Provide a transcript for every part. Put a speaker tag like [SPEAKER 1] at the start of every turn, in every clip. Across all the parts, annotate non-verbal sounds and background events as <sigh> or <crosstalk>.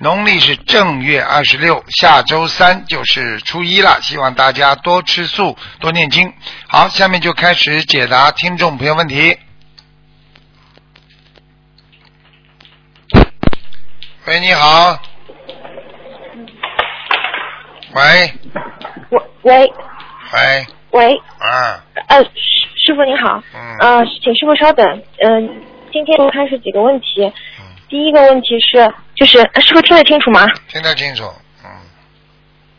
[SPEAKER 1] 农历是正月二十六，下周三就是初一了。希望大家多吃素，多念经。好，下面就开始解答听众朋友问题。喂，你好。喂。
[SPEAKER 2] 喂。喂。
[SPEAKER 1] 喂，
[SPEAKER 2] 喂，
[SPEAKER 1] 啊，
[SPEAKER 2] 呃，师师傅你好，
[SPEAKER 1] 嗯。
[SPEAKER 2] 呃，请师傅稍等，嗯、今天开始几个问题，
[SPEAKER 1] 嗯，
[SPEAKER 2] 第一个问题是，就是呃师傅听得清楚吗？
[SPEAKER 1] 听得清楚，嗯，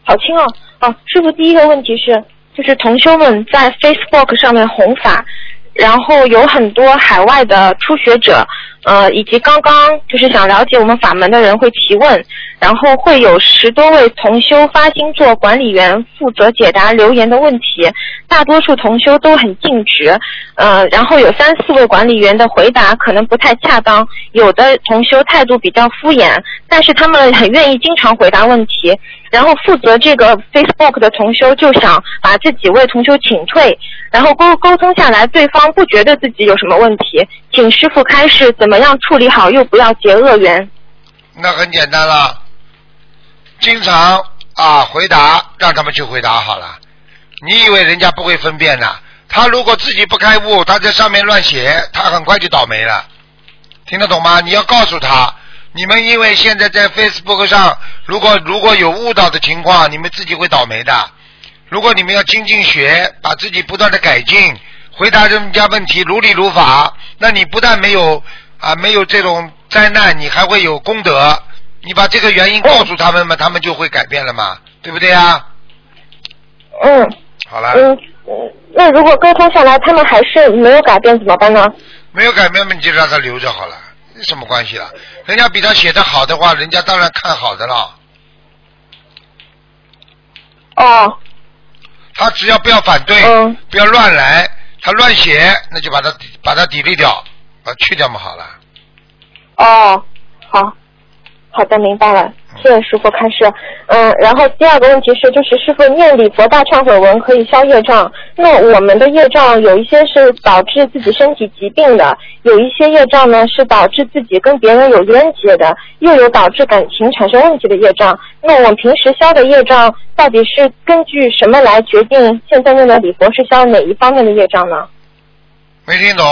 [SPEAKER 2] 好清哦，哦，师傅第一个问题是，就是同修们在 Facebook 上面弘法，然后有很多海外的初学者，呃，以及刚刚就是想了解我们法门的人会提问，然后会有十多位同修发心做管理员，负责解答留言的问题。大多数同修都很尽职，呃，然后有三四位管理员的回答可能不太恰当，有的同修态度比较敷衍，但是他们很愿意经常回答问题。然后负责这个 Facebook 的同修就想把这几位同修请退，然后沟沟通下来，对方不觉得自己有什么问题，请师傅开示怎么样处理好，又不要结恶缘。
[SPEAKER 1] 那很简单了，经常啊回答，让他们去回答好了。你以为人家不会分辨呢？他如果自己不开悟，他在上面乱写，他很快就倒霉了。听得懂吗？你要告诉他，你们因为现在在 Facebook 上，如果如果有误导的情况，你们自己会倒霉的。如果你们要精进学，把自己不断的改进，回答人家问题如理如法，那你不但没有啊没有这种灾难，你还会有功德。你把这个原因告诉他们嘛，他们就会改变了嘛，对不对啊？
[SPEAKER 2] 嗯
[SPEAKER 1] 好了，
[SPEAKER 2] 嗯嗯，那如果沟通下来他们还是没有改变怎么办呢？
[SPEAKER 1] 没有改变嘛，你就让他留着好了，有什么关系了？人家比他写的好的话，人家当然看好的了。
[SPEAKER 2] 哦，
[SPEAKER 1] 他只要不要反对，
[SPEAKER 2] 嗯。
[SPEAKER 1] 不要乱来，他乱写，那就把他把他抵力掉，把它去掉嘛好了。
[SPEAKER 2] 哦，好，好的，明白了，谢谢师傅开示。嗯，然后第二个问题是，就是师傅念礼佛大忏悔文可以消业障，那我们的业障有一些是导致自己身体疾病的，有一些业障呢是导致自己跟别人有冤结的，又有导致感情产生问题的业障。那我们平时消的业障到底是根据什么来决定现在念的礼佛是消哪一方面的业障呢？
[SPEAKER 1] 没听懂？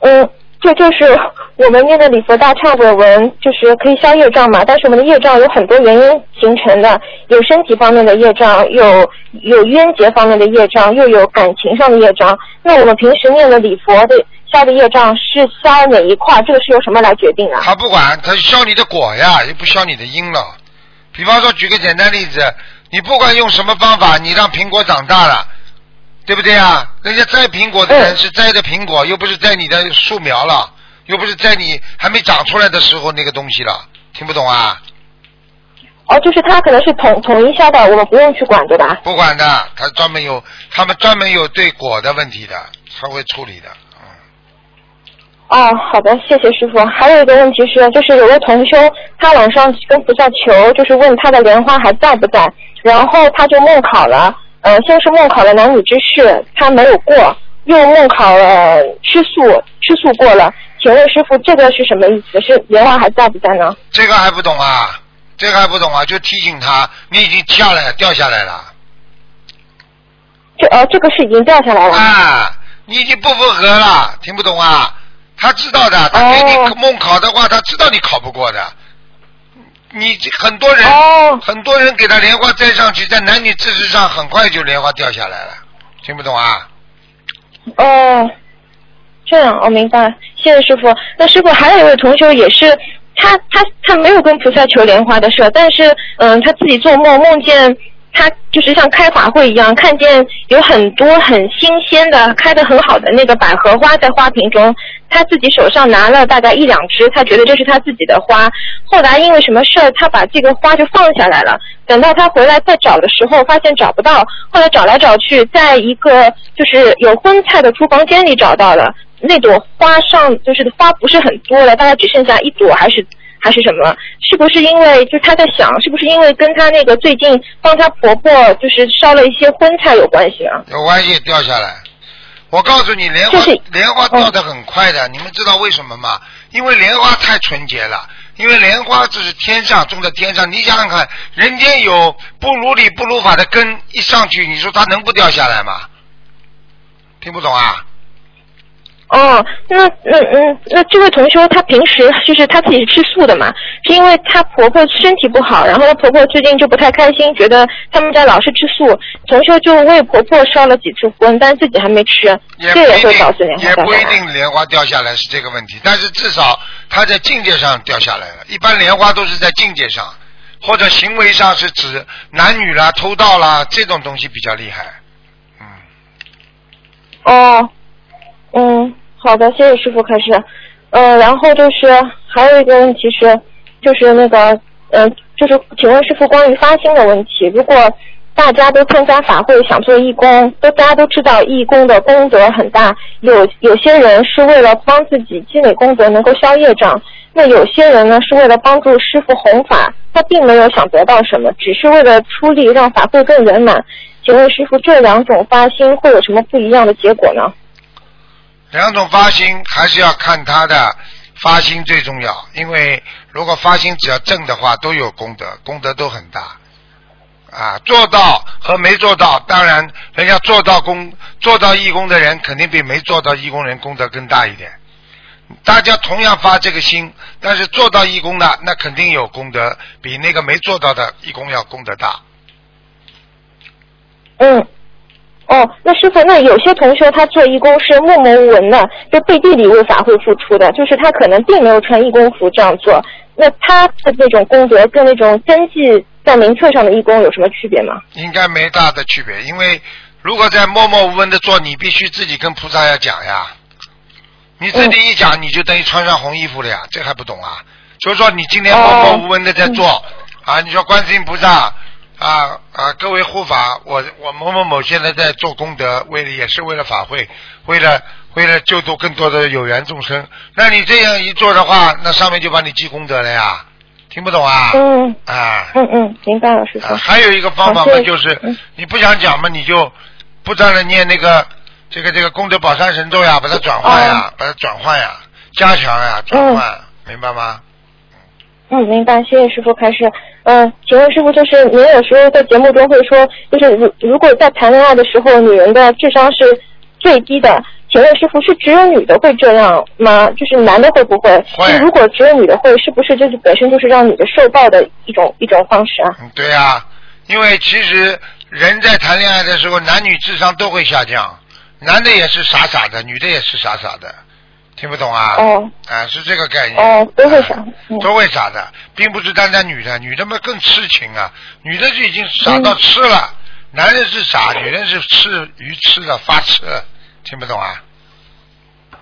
[SPEAKER 2] 嗯，这就是我们念的礼佛大忏悔文，就是可以消业障嘛。但是我们的业障有很多原因形成的，有身体方面的业障，有有冤结方面的业障，又有感情上的业障。那我们平时念的礼佛的消的业障是消哪一块？这个是由什么来决定啊？
[SPEAKER 1] 他不管，他消你的果呀，又不消你的因了。比方说，举个简单例子，你不管用什么方法，你让苹果长大了，对不对啊？人家摘苹果的人
[SPEAKER 2] 嗯
[SPEAKER 1] 是摘的苹果，又不是摘你的树苗了，又不是摘你还没长出来的时候那个东西了，听不懂啊？
[SPEAKER 2] 哦，就是他可能是统统一销的，我们不用去管，对吧？
[SPEAKER 1] 不管的，他专门有，他们专门有对果的问题的，他会处理的。嗯
[SPEAKER 2] 哦，好的，谢谢师傅。还有一个问题是，就是有位同修，他晚上跟菩萨求，就是问他的莲花还在不在，然后他就梦考了，呃，先是梦考了男女之事，他没有过，又梦考了吃素，吃素过了。请问师傅，这个是什么意思？是莲花还在不在呢？
[SPEAKER 1] 这个还不懂啊？这个还不懂啊？就提醒他，你已经下来掉下来了
[SPEAKER 2] 这呃，这个是已经掉下来了。
[SPEAKER 1] 啊！你已经不符合了，听不懂啊？他知道的，他给你
[SPEAKER 2] 哦
[SPEAKER 1] 梦考的话，他知道你考不过的。你很多人，
[SPEAKER 2] 哦
[SPEAKER 1] 很多人给他莲花栽上去，在男女之事上很快就莲花掉下来了，听不懂啊？
[SPEAKER 2] 哦，这样，我、明白，谢谢师傅。那师傅还有一位同学也是，他他他没有跟菩萨求莲花的事，但是嗯，他自己做梦梦见他就是像开法会一样，看见有很多很新鲜的、开的很好的那个百合花在花瓶中，他自己手上拿了大概一两支，他觉得这是他自己的花。后来因为什么事儿，他把这个花就放下来了。等到他回来再找的时候，发现找不到，后来找来找去，在一个就是有荤菜的厨房间里找到了。那朵花上就是花不是很多了，大概只剩下一朵还是还是什么？是不是因为就他在想，是不是因为跟他那个最近帮他婆婆就是烧了一些荤菜有关系啊？
[SPEAKER 1] 有关系掉下来。我告诉你，莲花
[SPEAKER 2] 就是
[SPEAKER 1] 莲花掉的很快的，你们知道为什么吗？因为莲花太纯洁了，因为莲花这是天上种在天上，你想想看，人间有不如理不如法的根一上去，你说它能不掉下来吗？听不懂啊？
[SPEAKER 2] 哦，那那嗯，那这位同修她平时就是她自己是吃素的嘛，是因为她婆婆身体不好，然后她婆婆最近就不太开心，觉得他们家老是吃素，同修就为婆婆烧了几次荤，但自己还没吃，
[SPEAKER 1] 也
[SPEAKER 2] 这也会导致莲
[SPEAKER 1] 定，也不一。定莲花掉下来是这个问题，但是至少她在境界上掉下来了。一般莲花都是在境界上，或者行为上是指男女啦、偷盗啦这种东西比较厉害。嗯，
[SPEAKER 2] 哦，嗯，好的，谢谢师傅开始。呃，然后就是还有一个问题是，就是那个，嗯、就是请问师傅关于发心的问题，如果大家都参加法会想做义工，都大家都知道义工的功德很大，有有些人是为了帮自己积累功德能够消业障，那有些人呢是为了帮助师傅弘法，他并没有想得到什么，只是为了出力让法会更圆满。请问师傅，这两种发心会有什么不一样的结果呢？
[SPEAKER 1] 两种发心还是要看他的发心最重要，因为如果发心只要正的话，都有功德，功德都很大。啊，做到和没做到，当然人家做到功做到义工的人，肯定比没做到义工人功德更大一点。大家同样发这个心，但是做到义工的，那肯定有功德，比那个没做到的义工要功德大。
[SPEAKER 2] 嗯，哦，那师傅，那有些同学他做义工是默默无闻的，就背地里为法会付出的，就是他可能并没有穿义工服这样做，那他的那种功德跟那种登记在名册上的义工有什么区别吗？
[SPEAKER 1] 应该没大的区别，因为如果在默默无闻的做，你必须自己跟菩萨要讲呀。你自己一讲，你就等于穿上红衣服了呀，这还不懂啊？就是说你今天默默无闻的在做、啊，你说观世音菩萨啊啊，各位护法，我我某某某现在在做功德，为了也是为了法会，为了为了救度更多的有缘众生。那你这样一做的话，那上面就帮你积功德了呀，听不懂啊？
[SPEAKER 2] 嗯
[SPEAKER 1] 啊。
[SPEAKER 2] 嗯嗯，明白了，师傅。
[SPEAKER 1] 啊，还有一个方法嘛，就是
[SPEAKER 2] 嗯
[SPEAKER 1] 你不想讲嘛，你就不断的念那个这个这个功德宝山神咒呀，把它转换
[SPEAKER 2] 哦
[SPEAKER 1] 呀，把它转换呀，加强呀，转换，明白吗？
[SPEAKER 2] 嗯，明白，谢谢师傅开始。嗯、请问师傅，就是您有时候在节目中会说，就是如如果在谈恋爱的时候，女人的智商是最低的，请问师傅是只有女的会这样吗？就是男的会不会？
[SPEAKER 1] 会
[SPEAKER 2] 就如果只有女的会，是不是就是本身就是让女的受报的一种一种方式啊？
[SPEAKER 1] 嗯，对啊、因为其实人在谈恋爱的时候，男女智商都会下降，男的也是傻傻的，女的也是傻傻的，听不懂啊？
[SPEAKER 2] 哦
[SPEAKER 1] 啊，是这个概念。
[SPEAKER 2] 哦都会傻
[SPEAKER 1] 都会傻的，并不是单单女的，女的嘛更痴情啊，女的就已经傻到痴了，男人是傻，女人是痴愚痴的发痴，听不懂啊？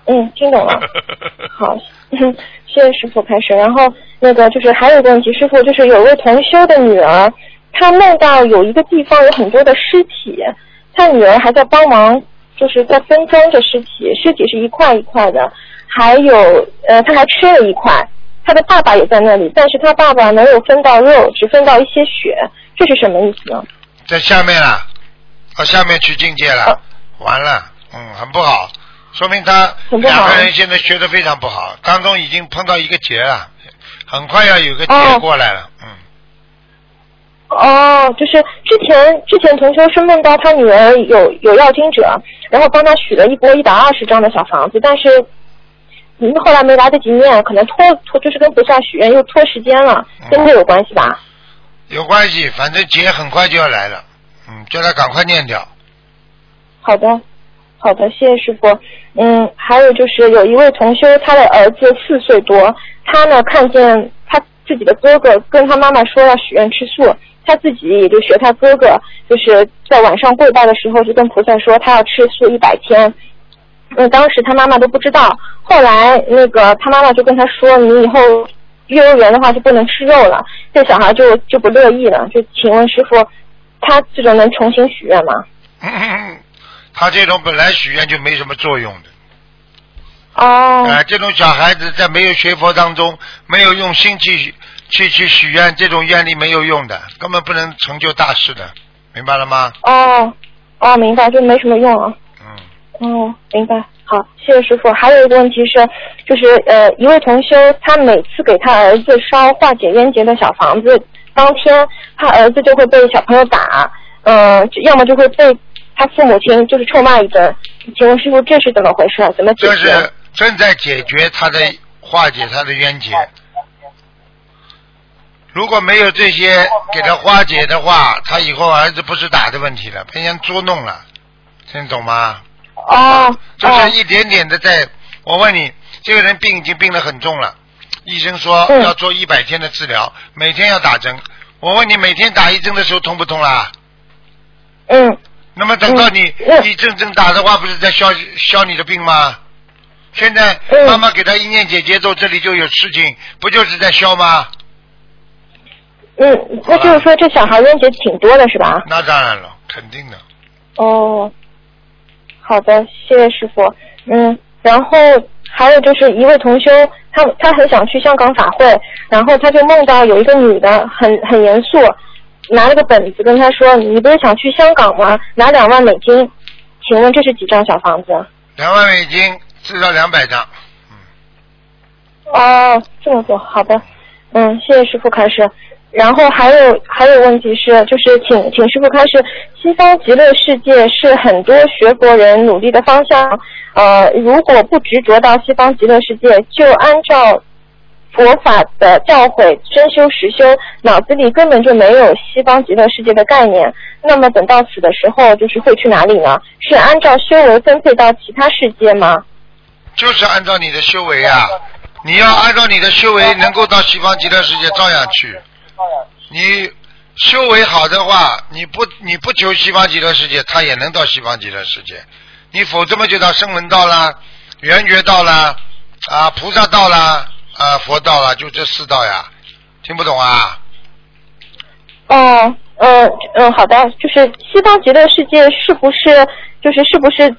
[SPEAKER 2] 嗯，听懂了。<laughs> 好，嗯 <laughs> 谢谢师傅开始。然后那个就是还有一个问题，师傅就是有位同修的女儿，她梦到有一个地方有很多的尸体，她女儿还在帮忙，就是在分装着尸体，尸体是一块一块的，还有呃，他还吃了一块。他的爸爸也在那里，但是他爸爸没有分到肉，只分到一些血，这是什么意思呢？
[SPEAKER 1] 在下面了，到下面去境界了，
[SPEAKER 2] 啊
[SPEAKER 1] 完了，嗯，很不好，说明他两个人现在学的非常不好，当中已经碰到一个劫了，很快要有个劫
[SPEAKER 2] 哦
[SPEAKER 1] 过来了，嗯，
[SPEAKER 2] 哦，就是之前之前同修是梦到他女儿有有要经者，然后帮他许了一波一百二十张的小房子，但是嗯后来没来得及念，可能拖拖就是跟菩萨许愿又拖时间了，跟这有关系吧？
[SPEAKER 1] 有关系，反正劫很快就要来了，嗯，叫他赶快念掉，
[SPEAKER 2] 好的，好的，谢谢师傅。嗯，还有就是有一位同修，他的儿子四岁多，他呢看见他自己的哥哥跟他妈妈说要许愿吃素，他自己也就学他哥哥，就是在晚上跪拜的时候就跟菩萨说他要吃素一百天。嗯，当时他妈妈都不知道，后来那个他妈妈就跟他说，你以后幼儿园的话就不能吃肉了。这小孩就就不乐意了，就请问师傅，他这种能重新许愿吗？<laughs>
[SPEAKER 1] 他这种本来许愿就没什么作用的。
[SPEAKER 2] 哦。
[SPEAKER 1] 哎，这种小孩子在没有学佛当中，没有用心去去去许愿，这种愿力没有用的，根本不能成就大事的，明白了吗？
[SPEAKER 2] 哦，哦，明白，就没什么用啊。
[SPEAKER 1] 嗯。
[SPEAKER 2] 哦，明白。好，谢谢师傅。还有一个问题是，就是呃，一位同修，他每次给他儿子烧化解冤结的小房子，当天他儿子就会被小朋友打，嗯、要么就会被他父母亲就是臭骂一顿。请问师傅，这是怎么回事？怎么解决？
[SPEAKER 1] 这是正在解决他的化解他的冤结。如果没有这些给他化解的话，他以后儿子不是打的问题了，被人捉弄了，听得懂吗？
[SPEAKER 2] 哦，
[SPEAKER 1] 就是一点点的在。我问你，这个人病已经病得很重了，医生说
[SPEAKER 2] 嗯
[SPEAKER 1] 要做一百天的治疗，每天要打针。我问你，每天打一针的时候痛不痛啦？
[SPEAKER 2] 嗯
[SPEAKER 1] 那么等到你
[SPEAKER 2] 嗯
[SPEAKER 1] 一针针打的话，不是在消消你的病吗？现在
[SPEAKER 2] 嗯
[SPEAKER 1] 妈妈给他一念姐节奏，这里就有事情，不就是在消吗？
[SPEAKER 2] 嗯，那就是说这小孩冤结挺多的是吧？
[SPEAKER 1] 那当然了，肯定的。
[SPEAKER 2] 哦，好的，谢谢师傅。嗯，然后还有就是一位同修，他他很想去香港法会，然后他就梦到有一个女的很很严肃，拿了个本子跟他说：“你不是想去香港吗？拿两万美金。”请问这是几张小房子？
[SPEAKER 1] 两万美金至少两百张，
[SPEAKER 2] 哦，这么多，好的，嗯，谢谢师傅开始。然后还有还有问题是，就是请请师傅开始，西方极乐世界是很多学佛人努力的方向。呃，如果不执着到西方极乐世界，就按照佛法的教诲真修实修，脑子里根本就没有西方极乐世界的概念。那么等到死的时候，就是会去哪里呢？是按照修为分配到其他世界吗？
[SPEAKER 1] 就是按照你的修为啊，你要按照你的修为能够到西方极乐世界照样去。你修为好的话，你不你不求西方极乐世界，他也能到西方极乐世界。你否则么就到声闻道啦、圆觉道啦、啊菩萨道啦、啊佛道啦，就这四道呀。听不懂啊？
[SPEAKER 2] 哦，嗯嗯，好的，就是西方极乐世界是不是就是是不是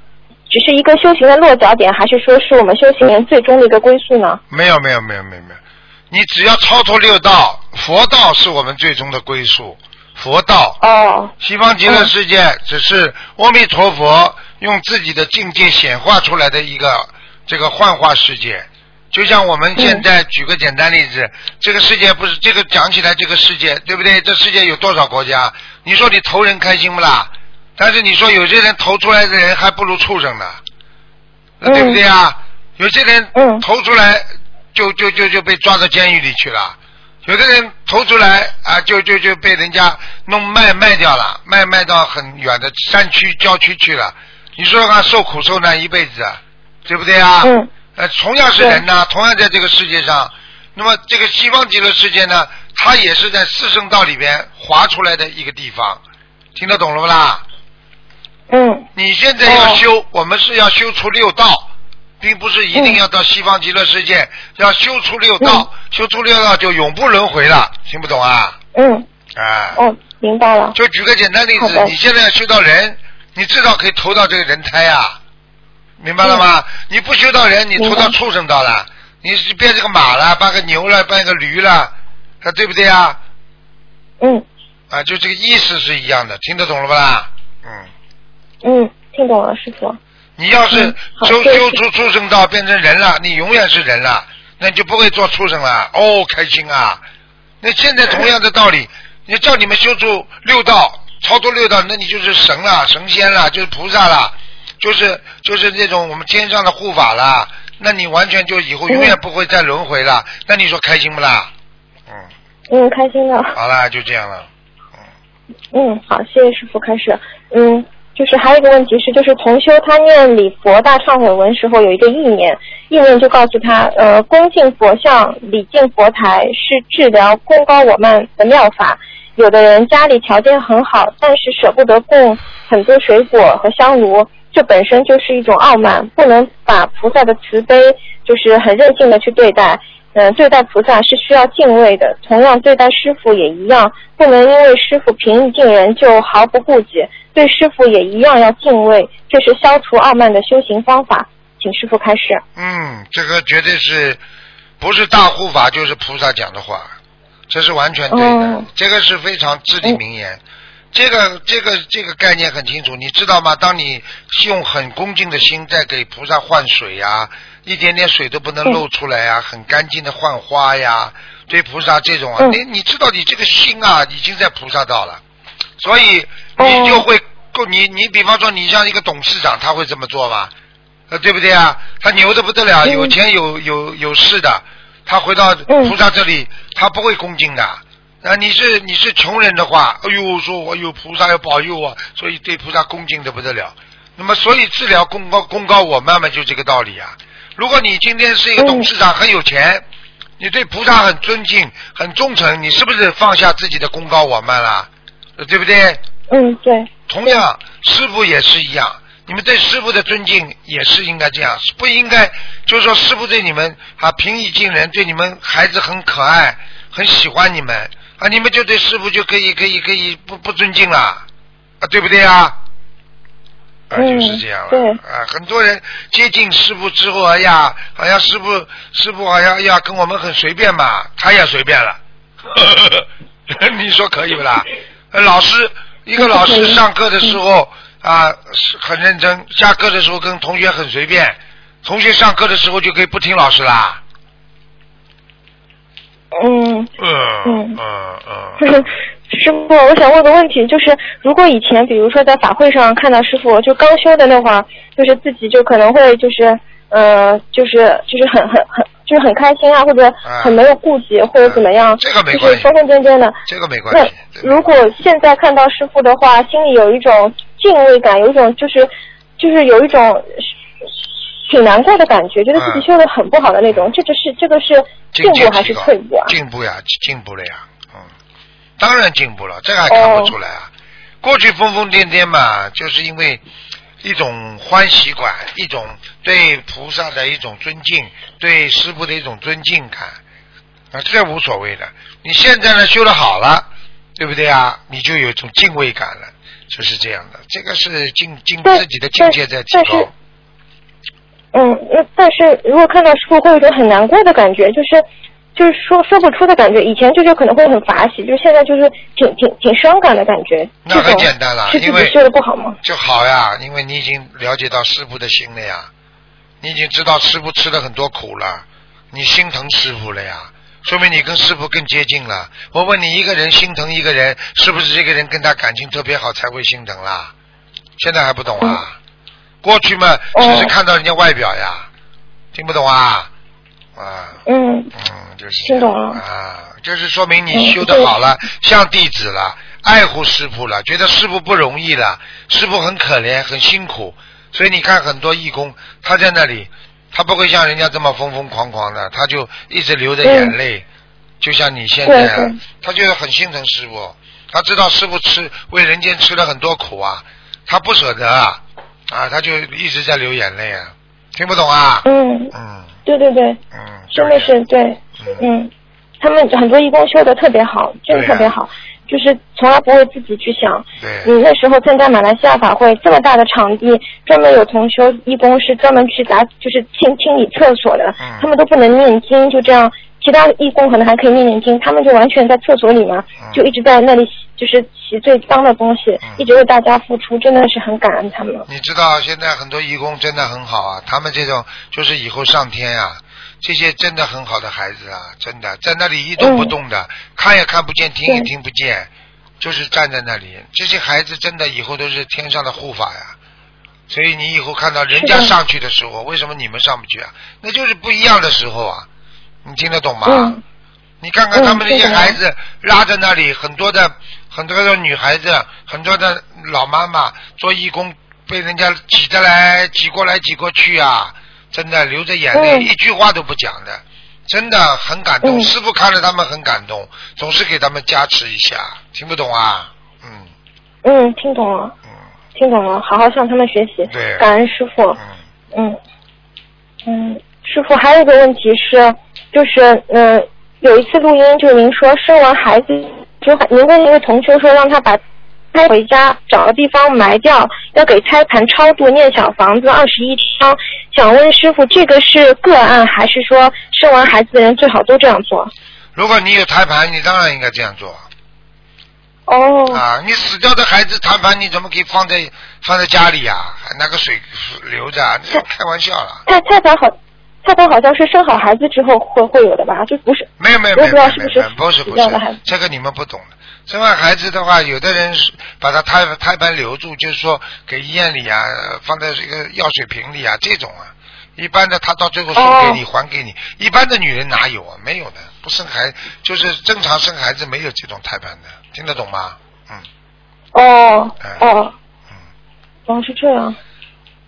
[SPEAKER 2] 只是一个修行的落脚点，还是说是我们修行人最终的一个归宿呢？
[SPEAKER 1] 没有没有没有没有没有，你只要超脱六道，佛道是我们最终的归宿，佛道。
[SPEAKER 2] 哦，
[SPEAKER 1] 西方极乐世界只是阿弥陀佛用自己的境界显化出来的一个这个幻化世界。就像我们现在举个简单例子，这个世界不是这个讲起来这个世界对不对？这世界有多少国家？你说你投人开心不啦？但是你说有些人投出来的人还不如畜生呢，那对不对啊？有些人
[SPEAKER 2] 嗯
[SPEAKER 1] 投出来就就就就被抓到监狱里去了。有的人投出来啊，就就就被人家弄卖卖掉了，卖卖到很远的山区郊区去了。你说说看，受苦受难一辈子，啊，对不对啊？
[SPEAKER 2] 嗯
[SPEAKER 1] 呃，同样是人呐，同样在这个世界上，那么这个西方极乐世界呢，它也是在四圣道里边划出来的一个地方，听得懂了不啦？
[SPEAKER 2] 嗯
[SPEAKER 1] 你现在要修，我们是要修出六道，并不是一定要到西方极乐世界，要修出六道，修出六道就永不轮回了，听不懂啊？
[SPEAKER 2] 嗯，
[SPEAKER 1] 啊，
[SPEAKER 2] 哦，明白了。
[SPEAKER 1] 就举个简单例子，你现在要修到人，你至少可以投到这个人胎啊，明白了吗？你不修到人，你投到畜生道了，你是变成个马了，扮个牛了，扮个驴了，啊，对不对啊？
[SPEAKER 2] 嗯
[SPEAKER 1] 啊，就这个意思是一样的，听得懂了吧？嗯。
[SPEAKER 2] 嗯，听懂了，师傅。
[SPEAKER 1] 你要是修修出畜生道变成人了，你永远是人了，那你就不会做畜生了。哦，开心啊！那现在同样的道理，你叫你们修出六道，超脱六道，那你就是神了、神仙了，就是菩萨了，就是就是那种我们天上的护法了。那你完全就以后永远不会再轮回了。那你说开心不啦？嗯，
[SPEAKER 2] 嗯，开心了。
[SPEAKER 1] 好啦，就这样了。
[SPEAKER 2] 嗯嗯，好，谢谢师傅开始。嗯，就是还有一个问题是，就是同修他念礼佛大忏悔文时候有一个意念，意念就告诉他，呃，恭敬佛像、礼敬佛台是治疗功高我慢的妙法。有的人家里条件很好，但是舍不得供很多水果和香炉，这本身就是一种傲慢，不能把菩萨的慈悲就是很任性的去对待。嗯，对待菩萨是需要敬畏的，同样对待师傅也一样，不能因为师傅平易近人就毫不顾忌，对师傅也一样要敬畏，这是消除傲慢的修行方法。请师傅开始。
[SPEAKER 1] 嗯，这个绝对是不是大护法就是菩萨讲的话，这是完全对的，
[SPEAKER 2] 嗯
[SPEAKER 1] 这个是非常至理名言。这个这个这个概念很清楚，你知道吗？当你用很恭敬的心在给菩萨换水呀、一点点水都不能漏出来呀、很干净的换花呀，对菩萨这种啊，
[SPEAKER 2] 嗯
[SPEAKER 1] 你你知道你这个心啊，已经在菩萨道了，所以
[SPEAKER 2] 哦
[SPEAKER 1] 你就会够你你比方说你像一个董事长，他会这么做吗？呃，对不对啊？他牛的不得了，
[SPEAKER 2] 嗯
[SPEAKER 1] 有钱有有有势的，他回到
[SPEAKER 2] 嗯
[SPEAKER 1] 菩萨这里，他不会恭敬的。啊，你是你是穷人的话，哎呦，说我有菩萨要保佑我，所以对菩萨恭敬的不得了。那么，所以治疗功高功高我慢慢，就这个道理啊。如果你今天是一个董事长，很有钱，你对菩萨很尊敬、很忠诚，你是不是放下自己的功高我慢了？呃对不对？
[SPEAKER 2] 嗯，对，
[SPEAKER 1] 同样，师傅也是一样，你们对师傅的尊敬也是应该这样，不应该就是说师傅对你们啊平易近人，对你们孩子很可爱，很喜欢你们啊，你们就对师傅就可以可以可以不不尊敬了啊，对不对啊？啊，
[SPEAKER 2] 嗯
[SPEAKER 1] 就是这样了。
[SPEAKER 2] 对
[SPEAKER 1] 啊，很多人接近师傅之后，哎呀，好像师傅师傅好像哎呀跟我们很随便嘛，他也随便了。<laughs> 你说可以不啦？呃老师一个老师上课的时候啊是很认真，下课的时候跟同学很随便，同学上课的时候就可以不听老师啦。
[SPEAKER 2] 嗯。
[SPEAKER 1] 嗯
[SPEAKER 2] 嗯
[SPEAKER 1] 嗯嗯。
[SPEAKER 2] 师傅，我想问个问题，就是如果以前比如说在法会上看到师傅就刚修的那会儿，就是自己就可能会就是呃就是就是很很很就是很开心啊，或者很没有顾忌、或者怎么样，
[SPEAKER 1] 嗯这个没关系
[SPEAKER 2] 就是疯疯癫癫的。
[SPEAKER 1] 这个没关系。那
[SPEAKER 2] 如果现在看到师傅的话，心里有一种敬畏感，有一种就是就是有一种挺难过的感觉，觉得自己
[SPEAKER 1] 嗯
[SPEAKER 2] 修的很不好的那种，这个是这个是进步还是退步啊？
[SPEAKER 1] 进步呀，进步了呀，嗯，当然进步了，这个还看不出来啊。过去疯疯癫癫嘛，就是因为一种欢喜感，一种对菩萨的一种尊敬，对师傅的一种尊敬感啊，这无所谓的。你现在呢修的好了，对不对啊？你就有一种敬畏感了，就是这样的。这个是境境自己的境界在提高。
[SPEAKER 2] 嗯，那但是如果看到师傅会有一种很难过的感觉，就是就是说说不出的感觉。以前就是可能会很乏喜，就现在就是挺挺挺伤感的感觉。
[SPEAKER 1] 那很简单了因为
[SPEAKER 2] 己修的不好吗？
[SPEAKER 1] 就好呀，因为你已经了解到师傅的心了呀，你已经知道师傅吃了很多苦了，你心疼师傅了呀，说明你跟师傅更接近了。我问你，一个人心疼一个人，是不是这个人跟他感情特别好才会心疼啦？现在还不懂啊？过去嘛，只是
[SPEAKER 2] 哦
[SPEAKER 1] 看到人家外表呀，听不懂啊？啊，
[SPEAKER 2] 嗯。
[SPEAKER 1] 嗯，就是这样。
[SPEAKER 2] 听懂了
[SPEAKER 1] 啊，就是说明你
[SPEAKER 2] 嗯
[SPEAKER 1] 修的好了，像弟子了，爱护师傅了，觉得师傅不容易了，师傅很可怜，很辛苦，所以你看很多义工，他在那里，他不会像人家这么疯疯狂狂的，他就一直流着眼泪，就像你现在他就是很心疼师傅，他知道师傅吃为人间吃了很多苦啊，他不舍得啊，啊，他就一直在流眼泪啊，听不懂啊？
[SPEAKER 2] 嗯，
[SPEAKER 1] 嗯
[SPEAKER 2] 对对对，
[SPEAKER 1] 嗯，
[SPEAKER 2] 真的是对，
[SPEAKER 1] 嗯。
[SPEAKER 2] 嗯，他们很多义工修的特别好，真的特别好，就是从来不会自己去想。
[SPEAKER 1] 对。
[SPEAKER 2] 你，那时候参加马来西亚法会，这么大的场地，专门有同修义工是专门去打，就是清清理厕所的，
[SPEAKER 1] 嗯。
[SPEAKER 2] 他们都不能念经，就这样。其他义工可能还可以念念经，他们就完全在厕所里嘛，
[SPEAKER 1] 嗯。
[SPEAKER 2] 就一直在那里洗，就是洗最脏的东西，
[SPEAKER 1] 嗯
[SPEAKER 2] 一直为大家付出，真的是很感恩他们。
[SPEAKER 1] 你知道现在很多义工真的很好啊，他们这种就是以后上天啊，这些真的很好的孩子啊，真的在那里一动不动的，看也看不见，听也听不见，就是站在那里。这些孩子真的以后都是天上的护法呀。所以你以后看到人家上去的时候，为什么你们上不去啊？那就是不一样的时候啊，你听得懂吗？
[SPEAKER 2] 嗯
[SPEAKER 1] 你看看他们这些孩子拉在那里，很多的很多的女孩子，很多的老妈妈做义工，被人家挤得来挤过来挤过去啊，真的流着眼泪，
[SPEAKER 2] 嗯
[SPEAKER 1] 一句话都不讲的。真的很感动。
[SPEAKER 2] 嗯
[SPEAKER 1] 师傅看着他们很感动，总是给他们加持一下。听不懂啊？嗯
[SPEAKER 2] 嗯，听懂了，
[SPEAKER 1] 嗯
[SPEAKER 2] 听懂了，好好向他们学习。
[SPEAKER 1] 对
[SPEAKER 2] 感恩师傅。
[SPEAKER 1] 嗯，
[SPEAKER 2] 嗯，嗯，师傅还有一个问题是，就是嗯、有一次录音，就是您说生完孩子，就您跟一个同学说让他把胎回家找个地方埋掉，要给胎盘超度念小房子二十一章。想问师傅，这个是个案，还是说生完孩子的人最好都这样做？
[SPEAKER 1] 如果你有胎盘，你当然应该这样做
[SPEAKER 2] 哦，
[SPEAKER 1] 啊！你死掉的孩子胎盘你怎么可以放在放在家里呀、还拿个水留着啊？开玩笑了。
[SPEAKER 2] 胎胎盘好，胎盘好像是生好孩子之后会会有的吧？就不是
[SPEAKER 1] 没有没有
[SPEAKER 2] 我
[SPEAKER 1] 没有没有
[SPEAKER 2] 不是不是
[SPEAKER 1] 这个你们不懂的。生完孩子的话，有的人是把他胎胎盘留住，就是说给医院里啊，呃放在这个药水瓶里啊，这种啊。一般的他到最后送给你、
[SPEAKER 2] 哦
[SPEAKER 1] 还给你，一般的女人哪有啊？没有的，不生孩就是正常生孩子没有这种胎盘的，听得懂吗？嗯
[SPEAKER 2] 哦
[SPEAKER 1] 哎
[SPEAKER 2] 哦
[SPEAKER 1] 嗯，
[SPEAKER 2] 哦是这样。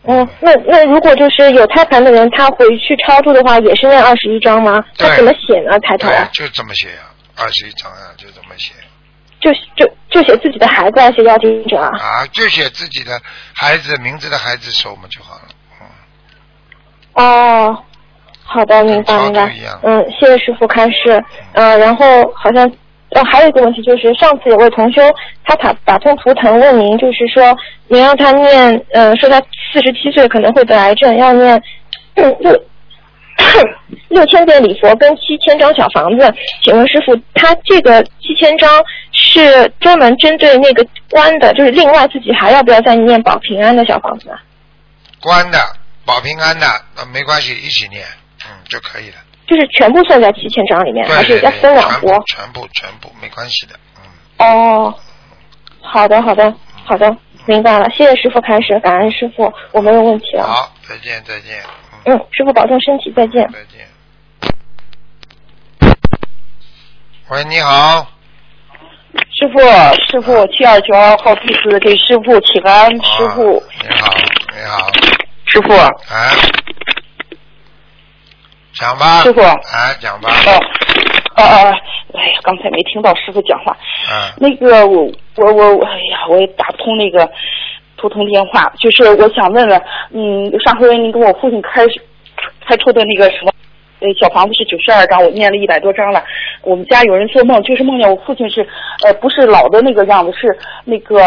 [SPEAKER 2] 嗯，那那如果就是有胎盘的人，他回去超度的话，也是念二十一章吗？他怎么写呢？抬头
[SPEAKER 1] 对，就这么写呀、二十一张啊，就这么写
[SPEAKER 2] 就就就写自己的孩子，还是写要经者啊？
[SPEAKER 1] 啊，就写自己的孩子名字的孩子手嘛就好了。嗯，
[SPEAKER 2] 哦，好的，明白明白。嗯，谢谢师傅开示。嗯、然后好像呃还有一个问题就是，上次有位同修他打打通图腾问您，就是说您让他念，嗯、说他四十七岁可能会得癌症，要念嗯六六千遍礼佛跟七千张小房子。请问师傅，他这个七千张是专门针对那个关的，就是另外自己还要不要再念保平安的小房子啊？
[SPEAKER 1] 关的保平安的，那没关系，一起念，嗯就可以了。
[SPEAKER 2] 就是全部算在七千张里面，还是要分两
[SPEAKER 1] 全
[SPEAKER 2] 拨？
[SPEAKER 1] 全部全部没关系的，嗯。
[SPEAKER 2] 哦，好的，好的，好的，明白了。谢谢师傅开始，感恩师傅，我没有问题了。
[SPEAKER 1] 好，再见再见，嗯，
[SPEAKER 2] 嗯，师傅保重身体，再见。
[SPEAKER 1] 再见。喂，你好，
[SPEAKER 3] 师傅，师傅，七二九二号弟子给师傅请安，师傅
[SPEAKER 1] 啊，你好，你好，
[SPEAKER 3] 师傅，
[SPEAKER 1] 哎，讲吧，
[SPEAKER 3] 师傅
[SPEAKER 1] 哎，讲吧，
[SPEAKER 3] 哦，哦哦，哎呀，刚才没听到师傅讲话。
[SPEAKER 1] 嗯，
[SPEAKER 3] 那个我我我，哎呀，我也打不通那个图腾电话，就是我想问问，嗯，上回您给我父亲开开出的那个什么，呃，小房子是九十二张，我念了一百多张了。我们家有人做梦，就是梦见我父亲是，呃，不是老的那个样子，是那个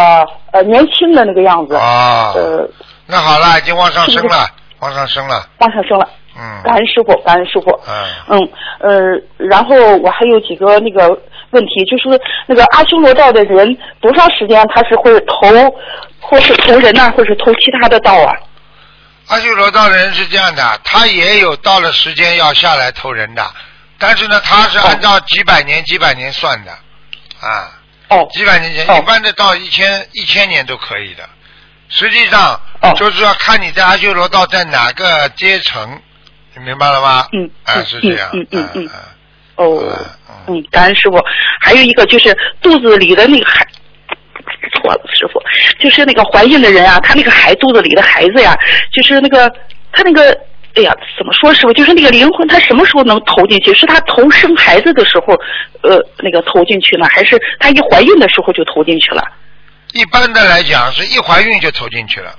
[SPEAKER 3] 呃年轻的那个样子，
[SPEAKER 1] 哦，
[SPEAKER 3] 呃，
[SPEAKER 1] 那好了，已经往上升了，往上升了，
[SPEAKER 3] 往上升了。
[SPEAKER 1] 嗯，
[SPEAKER 3] 感恩师傅，感恩师傅。
[SPEAKER 1] 嗯，
[SPEAKER 3] 嗯，呃，然后我还有几个那个问题，就是那个阿修罗道的人多长时间他是会投，或是投人呢、或是投其他的道啊？
[SPEAKER 1] 阿修罗道的人是这样的，他也有到了时间要下来投人的，但是呢，他是按照几百年、几百年算的，啊，
[SPEAKER 3] 哦。
[SPEAKER 1] 几百年前，
[SPEAKER 3] 哦。
[SPEAKER 1] 一般的到一千一千年都可以的。实际上，
[SPEAKER 3] 哦。
[SPEAKER 1] 就是要看你在阿修罗道在哪个阶层，你明白了吗？
[SPEAKER 3] 嗯
[SPEAKER 1] 是这样，
[SPEAKER 3] 嗯嗯嗯
[SPEAKER 1] 嗯
[SPEAKER 3] 哦，
[SPEAKER 1] 嗯
[SPEAKER 3] 嗯，感恩师傅。还有一个就是肚子里的那个孩，错了，师傅，就是那个怀孕的人啊，他那个孩肚子里的孩子呀，就是那个他那个。哎呀，怎么说，师傅？就是那个灵魂，他什么时候能投进去？是他投生孩子的时候，呃，那个投进去呢，还是他一怀孕的时候就投进去了？
[SPEAKER 1] 一般的来讲，是一怀孕就投进去了。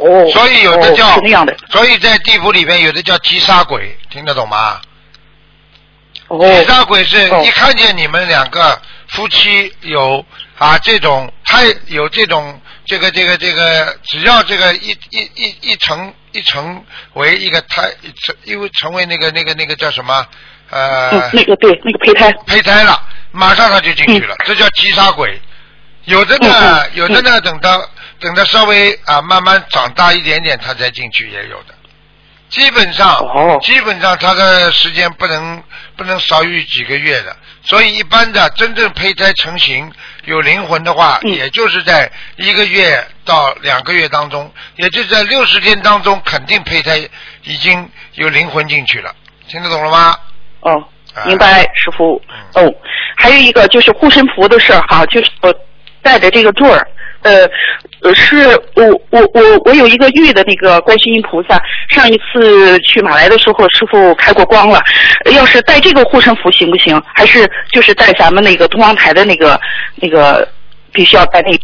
[SPEAKER 3] 哦，
[SPEAKER 1] 所以有的叫，
[SPEAKER 3] 哦、那样的。
[SPEAKER 1] 所以在地府里面有的叫击杀鬼，听得懂吗？
[SPEAKER 3] 哦，
[SPEAKER 1] 击杀鬼是
[SPEAKER 3] 哦
[SPEAKER 1] 一看见你们两个夫妻有啊这种，他有这种这个这个这个，只要这个一一一一成一成为一个胎，成因为成为那个那个那个叫什么呃、
[SPEAKER 3] 嗯，那个对，那个胚胎。
[SPEAKER 1] 胚胎了，马上他就进去了，这叫击杀鬼。有的呢，有的呢，等到等他稍微啊慢慢长大一点点，他才进去也有的。基本上，
[SPEAKER 3] 哦
[SPEAKER 1] 基本上他的时间不能不能少于几个月的，所以一般的真正胚胎成型有灵魂的话，
[SPEAKER 3] 嗯
[SPEAKER 1] 也就是在一个月到两个月当中，也就是在六十天当中，肯定胚胎已经有灵魂进去了，听得懂了吗？
[SPEAKER 3] 哦
[SPEAKER 1] 啊，
[SPEAKER 3] 明白，师傅。
[SPEAKER 1] 嗯
[SPEAKER 3] 哦，还有一个就是护身符的事儿哈，就是我带的这个坠儿，呃，呃是我我我我有一个玉的那个观世音菩萨，上一次去马来的时候，师傅开过光了。要是带这个护身符行不行？还是就是带咱们那个东方台的那个那个，必须要带那个？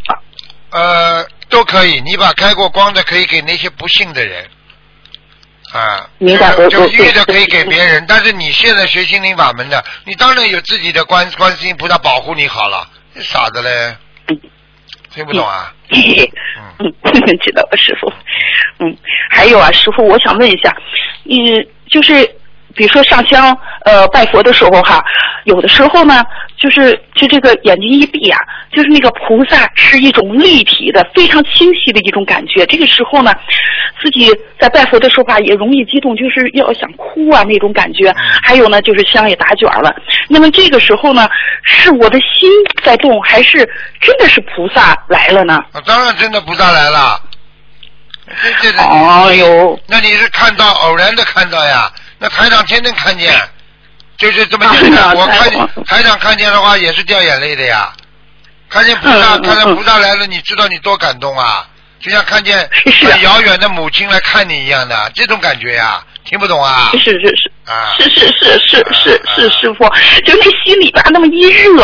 [SPEAKER 1] 呃，都可以，你把开过光的可以给那些不信的人。啊，
[SPEAKER 3] 明白
[SPEAKER 1] 就玉的可以给别人，但是你现在学心灵法门的，你当然有自己的观观世音菩萨保护你好了，你傻子嘞，
[SPEAKER 3] 嗯
[SPEAKER 1] 听不懂啊？
[SPEAKER 3] 嗯，<laughs> 知道了，师傅。嗯，还有啊，师傅，我想问一下，嗯，就是比如说上香呃拜佛的时候哈，有的时候呢，就是就这个眼睛一闭啊，就是那个菩萨是一种立体的、非常清晰的一种感觉。这个时候呢，自己在拜佛的时候吧，也容易激动，就是要想哭啊那种感觉。还有呢，就是香也打卷了。那么这个时候呢，是我的心在动，还是真的是菩萨来了呢？
[SPEAKER 1] 啊，当然真的菩萨来了，这这这，
[SPEAKER 3] 哎呦，
[SPEAKER 1] 那你是看到偶然的看到呀？那台长天天看见，就是这么简单。我看
[SPEAKER 3] 见
[SPEAKER 1] 台长看见的话也是掉眼泪的呀。看见菩萨，看见
[SPEAKER 3] 嗯
[SPEAKER 1] 菩萨来了，你知道你多感动啊！就像看见遥远的母亲来看你一样的，这种感觉呀，听不懂啊？
[SPEAKER 3] 是是是。
[SPEAKER 1] 啊，
[SPEAKER 3] 是是是是是
[SPEAKER 1] 啊
[SPEAKER 3] 是师傅，就那心里吧那么一热，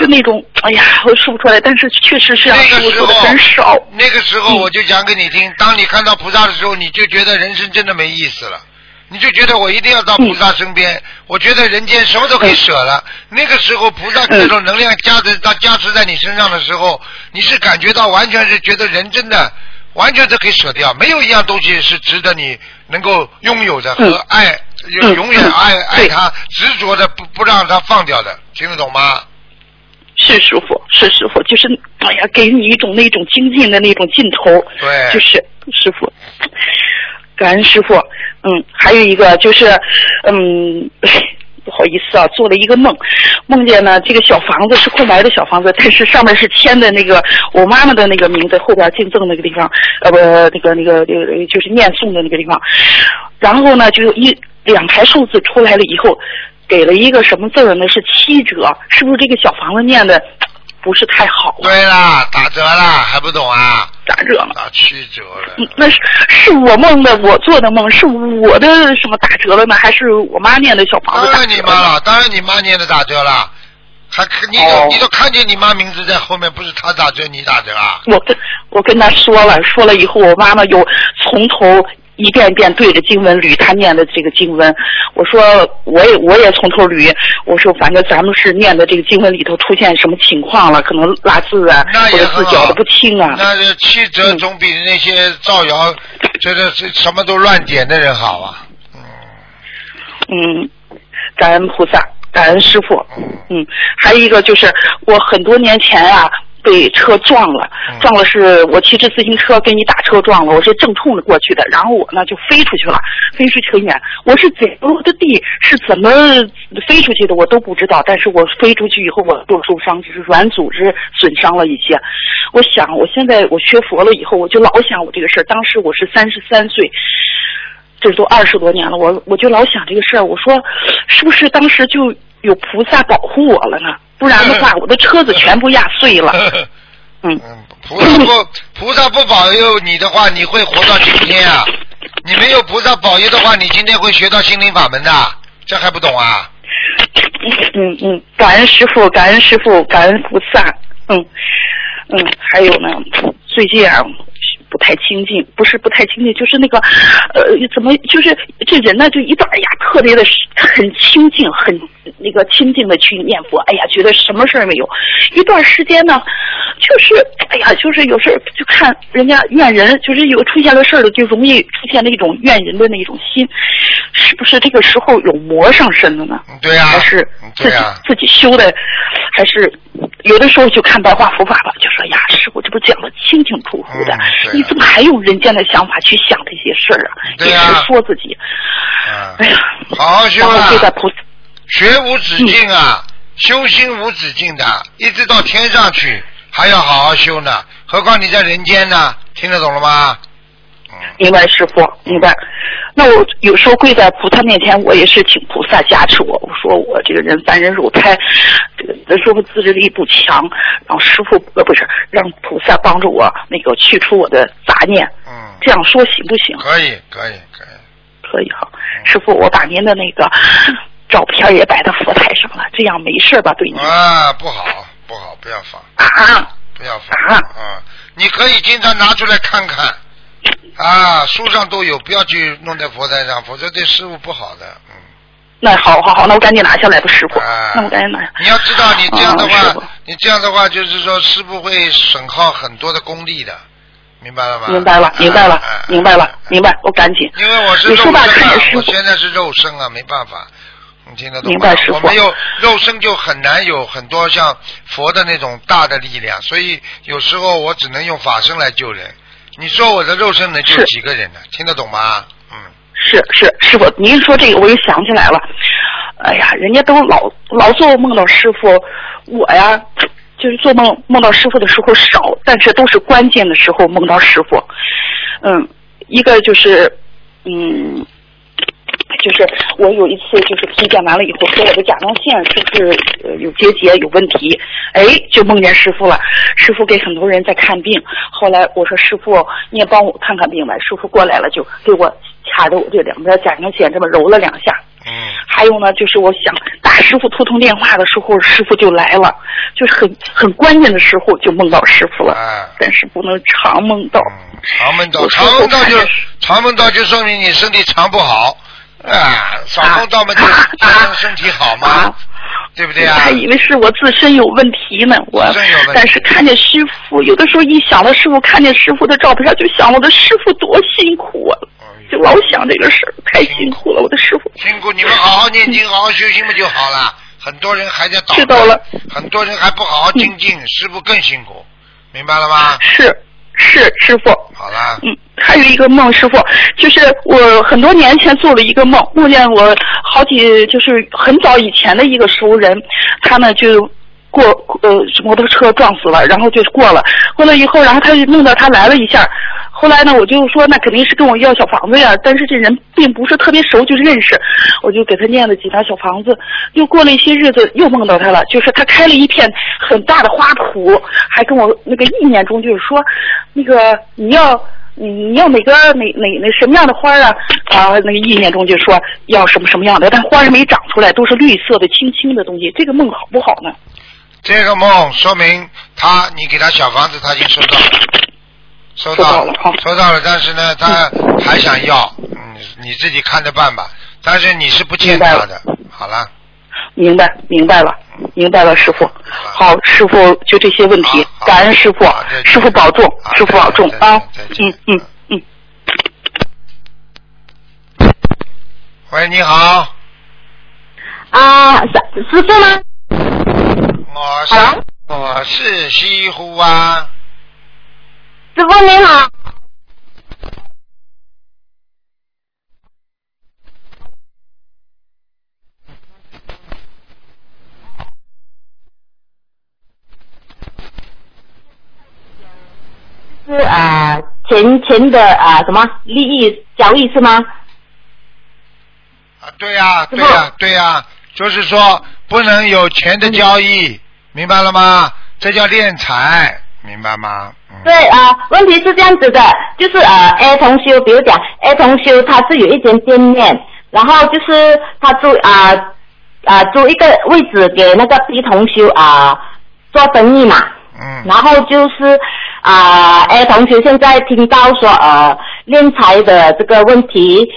[SPEAKER 3] 就那种哎呀，我说不出来，但是确实是让
[SPEAKER 1] 那个时候
[SPEAKER 3] 很少。
[SPEAKER 1] 那个时候
[SPEAKER 3] 嗯
[SPEAKER 1] 我就讲给你听，当你看到菩萨的时候，你就觉得人生真的没意思了。你就觉得我一定要到菩萨身边，我觉得人间什么都可以舍了。那个时候菩萨这种能量加持到加持在你身上的时候，你是感觉到完全是觉得人真的完全都可以舍掉，没有一样东西是值得你能够拥有的和
[SPEAKER 3] 嗯
[SPEAKER 1] 爱，
[SPEAKER 3] 嗯。
[SPEAKER 1] 永远爱
[SPEAKER 3] 嗯
[SPEAKER 1] 爱他，执着的不不让他放掉的，听得懂吗？
[SPEAKER 3] 是师傅，是师傅，就是哎呀，给你一种那种精进的那种劲头。
[SPEAKER 1] 对。
[SPEAKER 3] 就是师傅，感恩师傅。嗯，还有一个就是，嗯。<laughs> 不好意思啊，做了一个梦，梦见呢这个小房子是空白的小房子，但是上面是签的那个我妈妈的那个名字，后边敬赠那个地方，呃不那个那个那个就是念诵的那个地方，然后呢就有一两排数字出来了以后，给了一个什么字儿呢？是七折，是不是这个小房子念的不是太好啊？
[SPEAKER 1] 对啦，打折啦，还不懂啊？
[SPEAKER 3] 打折了。
[SPEAKER 1] 打七折了。
[SPEAKER 3] 嗯那是是我梦的，我做的梦，是我的什么打折了呢？还是我妈念的小房子
[SPEAKER 1] 当然
[SPEAKER 3] 打折了？
[SPEAKER 1] 你妈了，当然你妈念的打折了，还你都、
[SPEAKER 3] 哦
[SPEAKER 1] 你都看见你妈名字在后面，不是她打折你打折啊？
[SPEAKER 3] 我跟我跟他说了，说了以后，我妈妈又从头一遍一遍对着经文捋他念的这个经文。我说我也我也从头捋，我说反正咱们是念的这个经文里头出现什么情况了，可能落字啊，
[SPEAKER 1] 那
[SPEAKER 3] 或者
[SPEAKER 1] 也很好
[SPEAKER 3] 字搅的不清啊。
[SPEAKER 1] 那这七折总比那些造谣，这这这什么都乱点的人好啊。嗯
[SPEAKER 3] 嗯，感恩菩萨，感恩师傅。
[SPEAKER 1] 嗯
[SPEAKER 3] 嗯，还有一个就是我很多年前啊被车撞了，
[SPEAKER 1] 嗯
[SPEAKER 3] 撞了是我骑着自行车跟你打车撞了，我是正冲着过去的，然后我呢就飞出去了，飞出去很远，我是怎么落的地，是怎么飞出去的我都不知道，但是我飞出去以后我就受伤，就是软组织损伤了一些。我想我现在我学佛了以后，我就老想我这个事儿，当时我是三十三岁。这都二十多年了，我我就老想这个事儿，我说是不是当时就有菩萨保护我了呢？不然的话，<laughs> 我的车子全部压碎了。<laughs> 嗯，
[SPEAKER 1] 嗯，菩萨不菩萨不保佑你的话，你会活到今天啊？你没有菩萨保佑的话，你今天会学到心灵法门的，这还不懂啊？
[SPEAKER 3] 嗯嗯，感恩师傅，感恩师傅，感恩菩萨。嗯嗯，还有呢，最近啊不太清净，不是不太清净，就是那个呃，怎么就是这人呢，就一段哎呀，特别的很清净，很那个清净的去念佛，哎呀，觉得什么事儿没有。一段时间呢，就是哎呀，就是有事儿就看人家怨人，就是有出现了事儿了，就容易出现那种怨人的那种心，是不是这个时候有魔上身了呢？
[SPEAKER 1] 嗯对呀、
[SPEAKER 3] 还是自己、自己修的，还是有的时候就看白话佛法吧，就说呀，师傅这不讲的清清楚楚的，你怎么还用人间的想法去想这些事儿啊？
[SPEAKER 1] 对呀
[SPEAKER 3] 一直说自己，
[SPEAKER 1] 嗯
[SPEAKER 3] 哎呀，
[SPEAKER 1] 好好修啊
[SPEAKER 3] 就在菩萨，
[SPEAKER 1] 学无止境啊，修心无止境的，一直到天上去还要好好修呢。何况你在人间呢？听得懂了吗？嗯，
[SPEAKER 3] 明白师傅，明白。那我有时候跪在菩萨面前，我也是请菩萨加持我。我说我这个人凡人肉胎，这个的时候自制力不强，让师傅呃不是让菩萨帮助我那个去除我的杂念，
[SPEAKER 1] 嗯，
[SPEAKER 3] 这样说行不行？
[SPEAKER 1] 可以可以可以，
[SPEAKER 3] 可以哈，师傅，我把您的那个照片也摆到佛台上了，这样没事吧？对您
[SPEAKER 1] 啊，不好不好，不要放
[SPEAKER 3] 啊，
[SPEAKER 1] 不要放
[SPEAKER 3] 啊
[SPEAKER 1] 啊！你可以经常拿出来看看啊，书上都有，不要去弄在佛台上，否则对师傅不好的。嗯，
[SPEAKER 3] 那好好好，那我赶紧拿下来吧，师傅。
[SPEAKER 1] 啊
[SPEAKER 3] 那我赶紧拿。
[SPEAKER 1] 你要知道，你这样的话，
[SPEAKER 3] 啊
[SPEAKER 1] 你这样的话就是说师傅会损耗很多的功力的，明白了吗？
[SPEAKER 3] 明白了，明白了明白了，明白，我赶紧。
[SPEAKER 1] 因为我是肉身啊我现在是肉身啊，没办法，你听得懂吗？
[SPEAKER 3] 明白
[SPEAKER 1] 我没有肉身就很难有很多像佛的那种大的力量，所以有时候我只能用法身来救人。你说我的肉身能救
[SPEAKER 3] 是
[SPEAKER 1] 几个人呢？听得懂吗？嗯，
[SPEAKER 3] 是是，师傅，您说这个我又想起来了。哎呀，人家都老老做梦到师傅，我呀，就是做梦梦到师傅的时候少，但是都是关键的时候梦到师傅。嗯，一个就是，嗯，就是我有一次就是体检完了以后，说我的甲状腺是不是呃有结节有问题？哎，就梦见师傅了。师傅给很多人在看病，后来我说师傅你也帮我看看病吧。师傅过来了，就给我掐着我这两边甲状腺这么揉了两下。
[SPEAKER 1] 嗯，
[SPEAKER 3] 还有呢，就是我想打师傅通通电话的时候，师傅就来了，就是很很关键的时候就梦到师傅了，
[SPEAKER 1] 哎
[SPEAKER 3] 但是不能常梦到。
[SPEAKER 1] 嗯，常梦到，常梦到就常梦到就说明你身体常不好啊，少梦到嘛就身体好嘛
[SPEAKER 3] 啊，
[SPEAKER 1] 对不对啊？
[SPEAKER 3] 还以为是我自身有问题呢，我
[SPEAKER 1] 自身有问题
[SPEAKER 3] 但是看见师傅，有的时候一想到师傅，看见师傅的照片，就想我的师傅多辛苦啊，就老想这个事儿，太辛苦了，我的师傅。
[SPEAKER 1] 辛苦你们好好念经，好好修心不就好了？很多人还在捣
[SPEAKER 3] 知道了
[SPEAKER 1] 很多人还不好好精进，师傅更辛苦，明白了吗？
[SPEAKER 3] 是是师傅，
[SPEAKER 1] 好了，
[SPEAKER 3] 嗯，还有一个梦，师傅，就是我很多年前做了一个梦，梦见我好几就是很早以前的一个熟人，他呢就过呃摩托车撞死了，然后就过了，过了以后，然后他就梦到他来了一下，后来呢我就说那肯定是跟我要小房子呀，但是这人并不是特别熟，就认识，我就给他念了几张小房子，又过了一些日子又梦到他了，就是他开了一片很大的花圃，还跟我那个意念中就是说，那个你要。你你要哪个哪哪哪什么样的花啊？啊，那个意念中就说要什么什么样的，但花儿没长出来，都是绿色的、青青的东西。这个梦好不好呢？
[SPEAKER 1] 这个梦说明他，你给他小房子，他已经收到了，收
[SPEAKER 3] 收到
[SPEAKER 1] 到
[SPEAKER 3] 了
[SPEAKER 1] 收到了，但是呢，他还想要，嗯，你自己看着办吧。但是你是不欠他的，好了，
[SPEAKER 3] 明白，明白了，明白了，师傅。好，师傅就这些问题感恩师傅师傅保重，师傅保重啊
[SPEAKER 1] 再见。
[SPEAKER 3] 嗯嗯嗯。
[SPEAKER 1] 喂，你好，
[SPEAKER 4] 啊，师师傅吗？
[SPEAKER 1] 我是？我是西湖啊，
[SPEAKER 4] 师傅你好。是啊，钱钱的啊什么利益交易是吗？
[SPEAKER 1] 啊，对呀、对呀、对呀、就是说不能有钱的交易，明白了吗？这叫敛财，明白吗？嗯。
[SPEAKER 4] 对啊、问题是这样子的，就是呃，A 同修，比如讲 A 同修他是有一间店面，然后就是他租啊啊、租一个位置给那个 B 同修啊、做生意嘛，
[SPEAKER 1] 嗯。
[SPEAKER 4] 然后就是啊、A 同学现在听到说呃敛财的这个问题，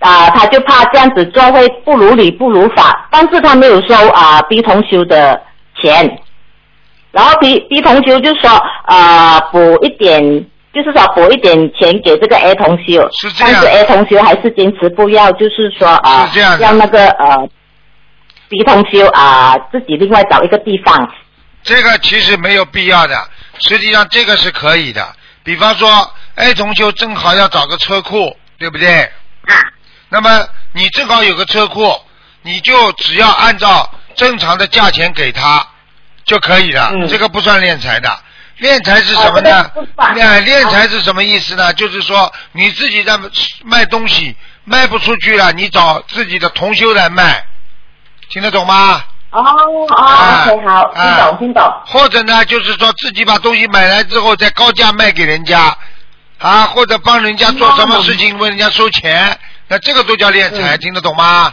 [SPEAKER 4] 啊、他就怕这样子做会不如理不如法，但是他没有收啊、B 同修的钱，然后 B B 同修就说呃补一点，就是说补一点钱给这个 A 同修，
[SPEAKER 1] 是这样。
[SPEAKER 4] 但是 A 同修还是坚持不要，就是说啊、
[SPEAKER 1] 是这样的。
[SPEAKER 4] 让那个呃 B 同修啊、自己另外找一个地方。
[SPEAKER 1] 这个其实没有必要的，实际上这个是可以的。比方说，A 同修正好要找个车库，对不对？
[SPEAKER 4] 啊。
[SPEAKER 1] 那么你正好有个车库，你就只要按照正常的价钱给他就可以了，
[SPEAKER 4] 嗯
[SPEAKER 1] 这个不算敛财的。敛财是什么呢
[SPEAKER 4] 哦这个不？算
[SPEAKER 1] 敛敛财是什么意思呢？就是说你自己在卖东西卖不出去了，你找自己的同修来卖，听得懂吗？
[SPEAKER 4] 哦哦
[SPEAKER 1] 啊
[SPEAKER 4] ，OK，好，听
[SPEAKER 1] 啊
[SPEAKER 4] 懂听懂。
[SPEAKER 1] 或者呢，就是说自己把东西买来之后再高价卖给人家，啊，或者帮人家做什么事情问人家收钱，那这个都叫敛财，
[SPEAKER 4] 嗯
[SPEAKER 1] 听得懂吗？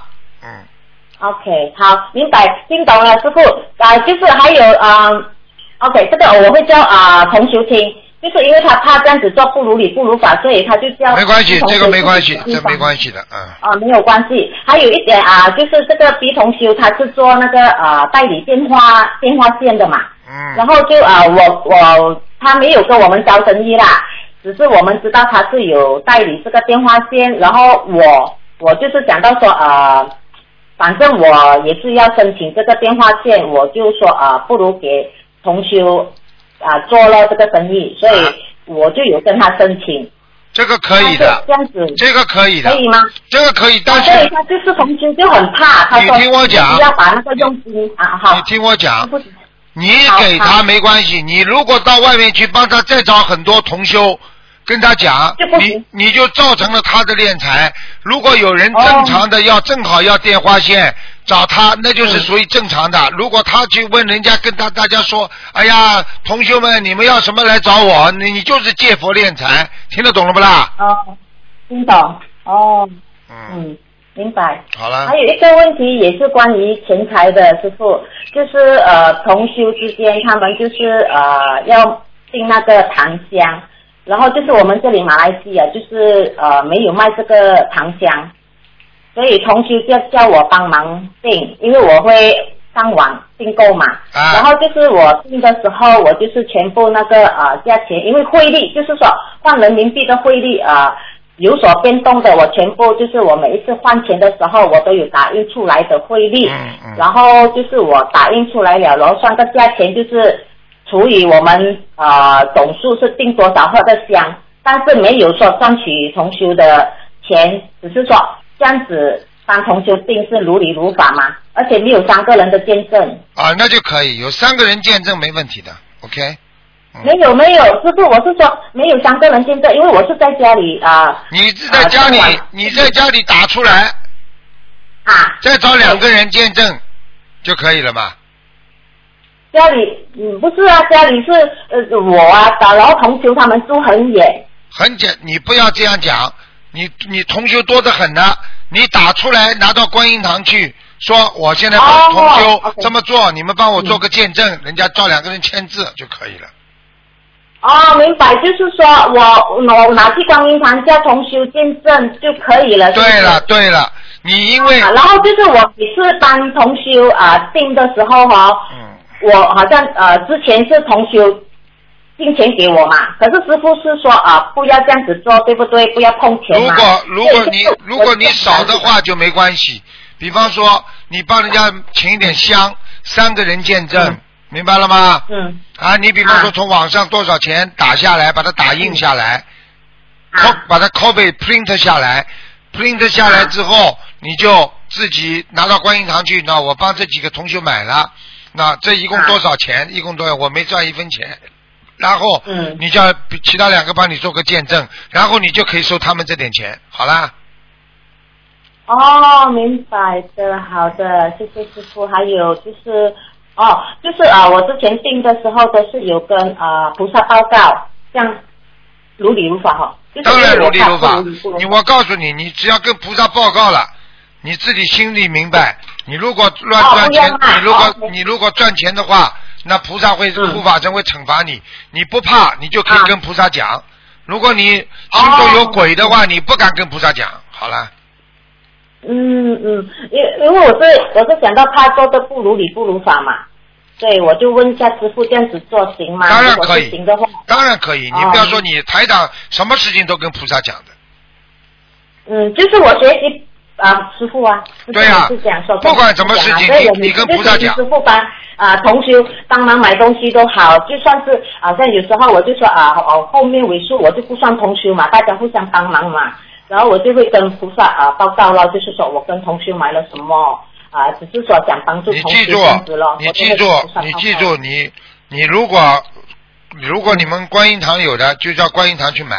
[SPEAKER 1] 嗯
[SPEAKER 4] ，OK，好，明白，听懂了，师傅。啊、就是还有啊、o k 这个我会叫啊、同修听，就是因为他怕这样子做不如理不如法，所以他就叫
[SPEAKER 1] 没关系，这个没关系，这没关系的，嗯。
[SPEAKER 4] 啊，没有关系。还有一点啊，就是这个 B 同修他是做那个呃代理电话电话线的嘛，嗯然
[SPEAKER 1] 嗯，
[SPEAKER 4] 后就啊、我我他没有跟我们交生意啦，只是我们知道他是有代理这个电话线，然后我我就是讲到说呃，反正我也是要申请这个电话线，我就说啊、不如给同修啊、做了这个生意，所以
[SPEAKER 1] 啊。
[SPEAKER 4] 我就有跟他申请。
[SPEAKER 1] 这个可以的，
[SPEAKER 4] 这样子。
[SPEAKER 1] 这个可以的
[SPEAKER 4] 可，以吗？
[SPEAKER 1] 这个可以，但是
[SPEAKER 4] 他就是同修就很怕，他说
[SPEAKER 1] 你听我讲。
[SPEAKER 4] 要把那个佣金啊好。
[SPEAKER 1] 你，听我讲，你给他没关系，你如果到外面去帮他再找很多同修，跟他讲，你你就造成了他的敛财。如果有人
[SPEAKER 4] 哦
[SPEAKER 1] 正常的要正好要电话线找他，那就是
[SPEAKER 4] 嗯
[SPEAKER 1] 属于正常的。如果他去问人家，跟他大家说，哎呀，同学们，你们要什么来找我？你你就是借佛敛财，听得懂了不啦？
[SPEAKER 4] 哦，听懂哦，
[SPEAKER 1] 嗯，
[SPEAKER 4] 嗯，明白。
[SPEAKER 1] 好了
[SPEAKER 4] 还，有一个问题也是关于钱财的，师傅，就是呃同修之间他们就是呃要进那个檀香，然后就是我们这里马来西亚就是呃没有卖这个糖浆，所以同学就叫我帮忙订，因为我会上网订购嘛。
[SPEAKER 1] 啊。
[SPEAKER 4] 然后就是我订的时候，我就是全部那个呃价钱，因为汇率就是说换人民币的汇率呃有所变动的，我全部就是我每一次换钱的时候，我都有打印出来的汇率，
[SPEAKER 1] 嗯嗯。
[SPEAKER 4] 然后就是我打印出来了，然后算个价钱就是除以我们呃总数是定多少盒的香，但是没有说赚取同修的钱，只是说这样子帮同修订是如理如法嘛，而且没有三个人的见证。
[SPEAKER 1] 啊，那就可以，有三个人见证没问题的，OK。嗯
[SPEAKER 4] 没有没有，师傅，我是说没有三个人见证，因为我是在家里啊
[SPEAKER 1] 你是在家里你在家里打出来，
[SPEAKER 4] 啊，
[SPEAKER 1] 再找两个人见证就可以了嘛。
[SPEAKER 4] 家里嗯不是啊，家里是呃我啊，然后同修他们住很远，
[SPEAKER 1] 很简，你不要这样讲，你你同修多得很呢，你打出来拿到观音堂去，说我现在帮
[SPEAKER 4] 哦
[SPEAKER 1] 同修这么做，你们帮我做个见证，人家照两个人签字就可以了。
[SPEAKER 4] 哦，明白，就是说我我拿去观音堂叫同修见证就可以了。
[SPEAKER 1] 对了对了，你因为
[SPEAKER 4] 啊，然后就是我每次帮同修啊订的时候哈、
[SPEAKER 1] 嗯
[SPEAKER 4] 我好像呃之前是同修进钱给我嘛，可是师傅是说啊不要这样子做，对不对？不要碰钱嘛。
[SPEAKER 1] 如果如果你如果你少的话就没关系，比方说你帮人家请一点香，三个人见证，
[SPEAKER 4] 嗯
[SPEAKER 1] 明白了吗？
[SPEAKER 4] 嗯
[SPEAKER 1] 啊，你比方说
[SPEAKER 4] 啊
[SPEAKER 1] 从网上多少钱打下来，把它打印下来，
[SPEAKER 4] 啊
[SPEAKER 1] co- 把它 copy print 下来，print 下来之后，你就自己拿到观音堂去，那我帮这几个同学买了，那这一共多少钱？一共多少？我没赚一分钱。然后，
[SPEAKER 4] 嗯
[SPEAKER 1] 你叫其他两个帮你做个见证，然后你就可以收他们这点钱，好啦。
[SPEAKER 4] 哦，明白的，好的，谢谢师傅。还有就是，哦，就是啊、我之前订的时候都是有跟啊、菩萨报告，这样如理如法哈。就是
[SPEAKER 1] 当然如理如法你我告诉你，你只要跟菩萨报告了，你自己心里明白。你如果乱
[SPEAKER 4] 哦
[SPEAKER 1] 赚钱，你如果
[SPEAKER 4] 哦
[SPEAKER 1] 你如果赚钱的话，那菩萨会
[SPEAKER 4] 嗯
[SPEAKER 1] 护法神会惩罚你。你不怕，你就可以
[SPEAKER 4] 啊
[SPEAKER 1] 跟菩萨讲。如果你心中有鬼的话，你不敢跟菩萨讲。好了，
[SPEAKER 4] 嗯嗯，因因为我是我是想到他做的不如理不如法嘛，对我就问一下师傅这样子做行吗？
[SPEAKER 1] 当然可以
[SPEAKER 4] 行的话，
[SPEAKER 1] 当然可以。你
[SPEAKER 4] 哦
[SPEAKER 1] 不要说你台长什么事情都跟菩萨讲的。
[SPEAKER 4] 嗯，就是我学习啊、师傅啊，
[SPEAKER 1] 对呀
[SPEAKER 4] 是这样说，
[SPEAKER 1] 不管什么事情你你跟菩萨讲。
[SPEAKER 4] 师傅帮啊、同修帮忙买东西都好，就算是好像有时候我就说啊，哦后面尾数我就不算同修嘛，大家互相帮忙嘛，然后我就会跟菩萨啊报告了，就是说我跟同修买了什么啊，只是说想帮助同修
[SPEAKER 1] 你记住你记住你记住，你你如果如果你们观音堂有的，就叫观音堂去买；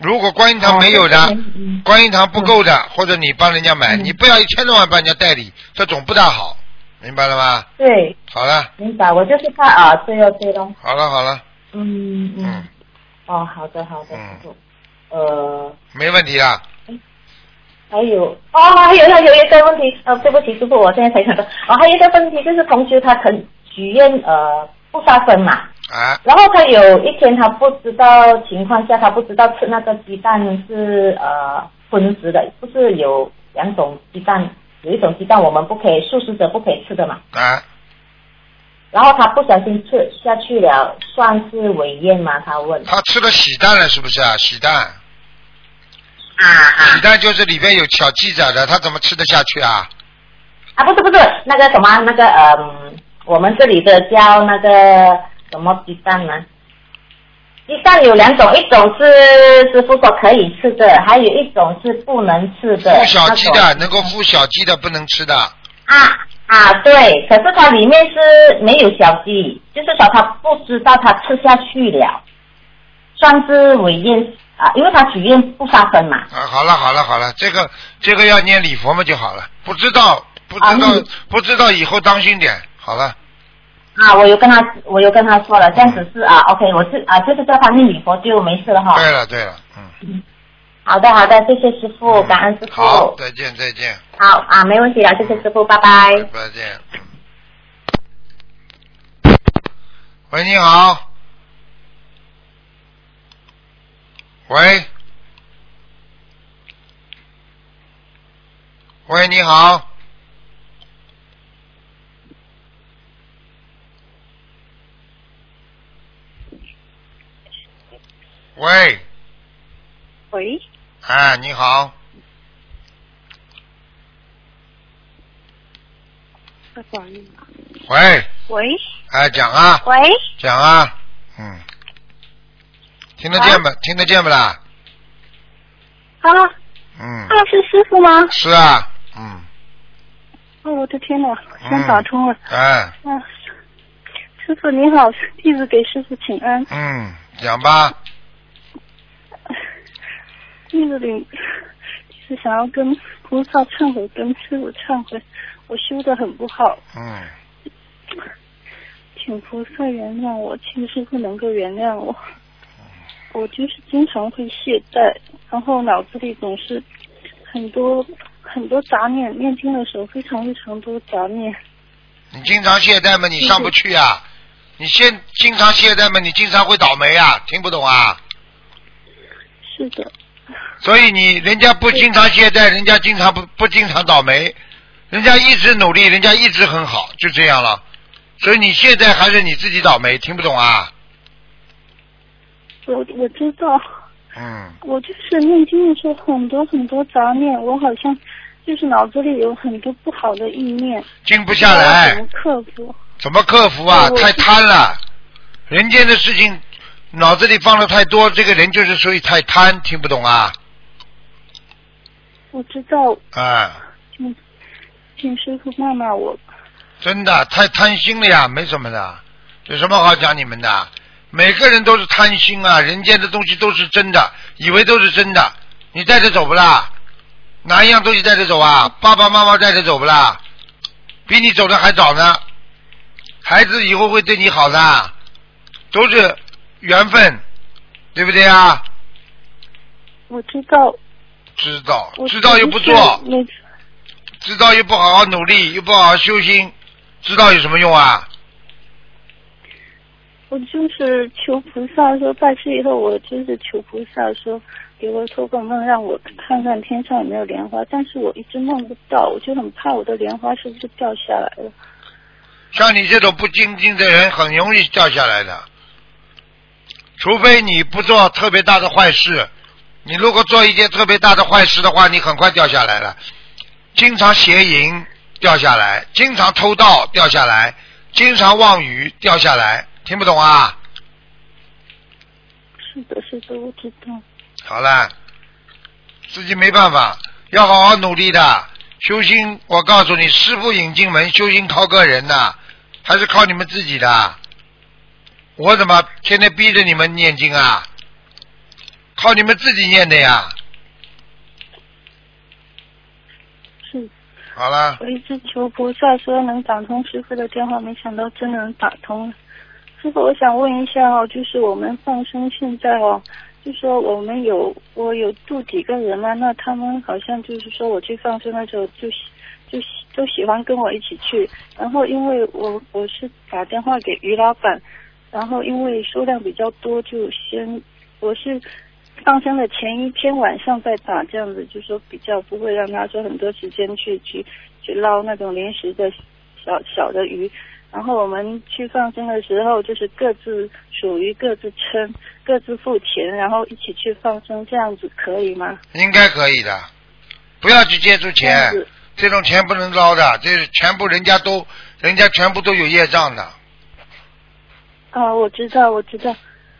[SPEAKER 1] 如果观音堂没有的观音堂不够的，或者你帮人家买，
[SPEAKER 4] 嗯
[SPEAKER 1] 你不要一千多万帮人家代理，这种不大好。明白了吗？
[SPEAKER 4] 对，
[SPEAKER 1] 好了，
[SPEAKER 4] 明白。我就是怕啊，对哦对哦，
[SPEAKER 1] 好了，好了，
[SPEAKER 4] 嗯嗯
[SPEAKER 1] 嗯，，
[SPEAKER 4] 哦，好的好的，
[SPEAKER 1] 嗯。
[SPEAKER 4] 呃，
[SPEAKER 1] 没问题啊。
[SPEAKER 4] 还有哦，还有还有一个问题，呃，对不起，师傅，我现在才想到，哦，还有一个问题就是同学他肯许愿呃不杀生嘛，
[SPEAKER 1] 啊，
[SPEAKER 4] 然后他有一天他不知道情况下，他不知道吃那个鸡蛋是呃荤食的，不是有两种鸡蛋，有一种鸡蛋我们不可以素食者不可以吃的嘛，
[SPEAKER 1] 啊，
[SPEAKER 4] 然后他不小心吃下去了，算是违宴吗？他问。
[SPEAKER 1] 他吃了喜蛋了是不是啊？喜蛋，
[SPEAKER 4] 啊
[SPEAKER 1] 喜蛋就是里边有小鸡仔的，他怎么吃得下去啊？
[SPEAKER 4] 啊，不是不是，那个什么那个嗯，我们这里的叫那个什么鸡蛋呢？鸡蛋有两种，一种是师傅说可以吃的，还有一种是不能吃的。
[SPEAKER 1] 孵小鸡的能够孵小鸡的不能吃的，
[SPEAKER 4] 啊啊，对，可是它里面是没有小鸡，就是说他不知道他吃下去了，算是违愿啊，因为他许愿不发生嘛。
[SPEAKER 1] 啊，好了好了好了，这个这个要念礼佛嘛就好了，不知道不知道、不知道以后当心点，好了，
[SPEAKER 4] 啊，我有跟他，我有跟他说了，这样子是啊，OK，我是啊，就是叫他念礼佛就没事了哈。
[SPEAKER 1] 对了对了，嗯，
[SPEAKER 4] 好的，好的，谢谢师傅，感恩师傅。
[SPEAKER 1] 好，再见再见，
[SPEAKER 4] 好啊，没问题了，谢谢师傅，拜拜。
[SPEAKER 1] 再见。嗯喂，你好。喂。喂，你好。喂，
[SPEAKER 5] 喂，
[SPEAKER 1] 哎，你好。喂，
[SPEAKER 5] 喂。
[SPEAKER 1] 哎，讲啊，
[SPEAKER 5] 喂，
[SPEAKER 1] 讲啊，嗯，听得见不？听得见不啦？
[SPEAKER 5] 啊。
[SPEAKER 1] 嗯。
[SPEAKER 5] 啊，，是师傅吗？
[SPEAKER 1] 是啊，嗯，
[SPEAKER 5] 哦，我的天呐，先打通了。
[SPEAKER 1] 哎，
[SPEAKER 5] 啊，师傅您好，弟子给师傅请安。
[SPEAKER 1] 嗯，讲吧，
[SPEAKER 5] 弟子领是想要跟菩萨忏悔，跟师傅忏悔，我修的很不好，
[SPEAKER 1] 嗯，
[SPEAKER 5] 请菩萨原谅我，请师傅能够原谅我。我就是经常会懈怠，然后脑子里总是很多很多杂念，念经的时候非常非常多杂念。
[SPEAKER 1] 你经常懈怠嘛，你上不去啊，你现经常懈怠嘛，你经常会倒霉啊，听不懂啊？
[SPEAKER 5] 是的，
[SPEAKER 1] 所以你人家不经常懈怠，人家经常不不经常倒霉，人家一直努力，人家一直很好，就这样了。所以你现在还是你自己倒霉，听不懂啊？
[SPEAKER 5] 我我知道，
[SPEAKER 1] 嗯，
[SPEAKER 5] 我就是念经的时候很多很多杂念，我好像就是脑子里有很多不好的意念，
[SPEAKER 1] 静不下来
[SPEAKER 5] 怎么，克服？
[SPEAKER 1] 怎么克服啊？太贪了，人间的事情脑子里放的太多，这个人就是属于太贪，听不懂啊？
[SPEAKER 5] 我知道，
[SPEAKER 1] 啊，
[SPEAKER 5] 请请师傅骂骂我。
[SPEAKER 1] 真的太贪心了呀，没什么的，有什么好讲你们的？每个人都是贪心啊，人间的东西都是真的，以为都是真的，你带着走不啦？哪一样东西带着走啊？爸爸妈妈带着走不啦？比你走的还早呢。孩子以后会对你好的，都是缘分，对不对啊？
[SPEAKER 5] 我知道，
[SPEAKER 1] 知道，知道又不做，知道又不好好努力，又不好好修心，知道有什么用啊？
[SPEAKER 5] 我就是求菩萨说拜师以后，我就是求菩萨说给我托个梦，让我看看天上有没有莲花，但是我一直梦不到，我就很怕我的莲花是不是掉下来了。
[SPEAKER 1] 像你这种不精进的人，很容易掉下来的。除非你不做特别大的坏事，你如果做一件特别大的坏事的话，你很快掉下来了。经常邪淫掉下来，经常偷盗掉下来，经常妄语掉下来，听不懂啊？
[SPEAKER 5] 是的，是的，我知道。
[SPEAKER 1] 好了，自己没办法，要好好努力的修心。我告诉你，师傅引进门，修心靠个人的，还是靠你们自己的。我怎么天天逼着你们念经啊？靠你们自己念的呀。
[SPEAKER 5] 是，
[SPEAKER 1] 好了，
[SPEAKER 5] 我一直求菩萨说能打通师傅的电话，没想到真的能打通了。师傅，我想问一下哦，就是我们放生现在哦，就说我们有我有住几个人嘛，那他们好像就是说我去放生的时候就喜就喜都喜欢跟我一起去，然后因为我我是打电话给于老板，然后因为数量比较多，就先我是放生的前一天晚上再打，这样子就说比较不会让他说很多时间去去去捞那种临时的小小的鱼。然后我们去放生的时候，就是各自属于各自称，各自付钱，然后一起去放生，这样子可以吗？
[SPEAKER 1] 应该可以的，不要去接触钱，这种钱不能捞的，这是全部人家都，人家全部都有业障的。
[SPEAKER 5] 啊，我知道，我知道，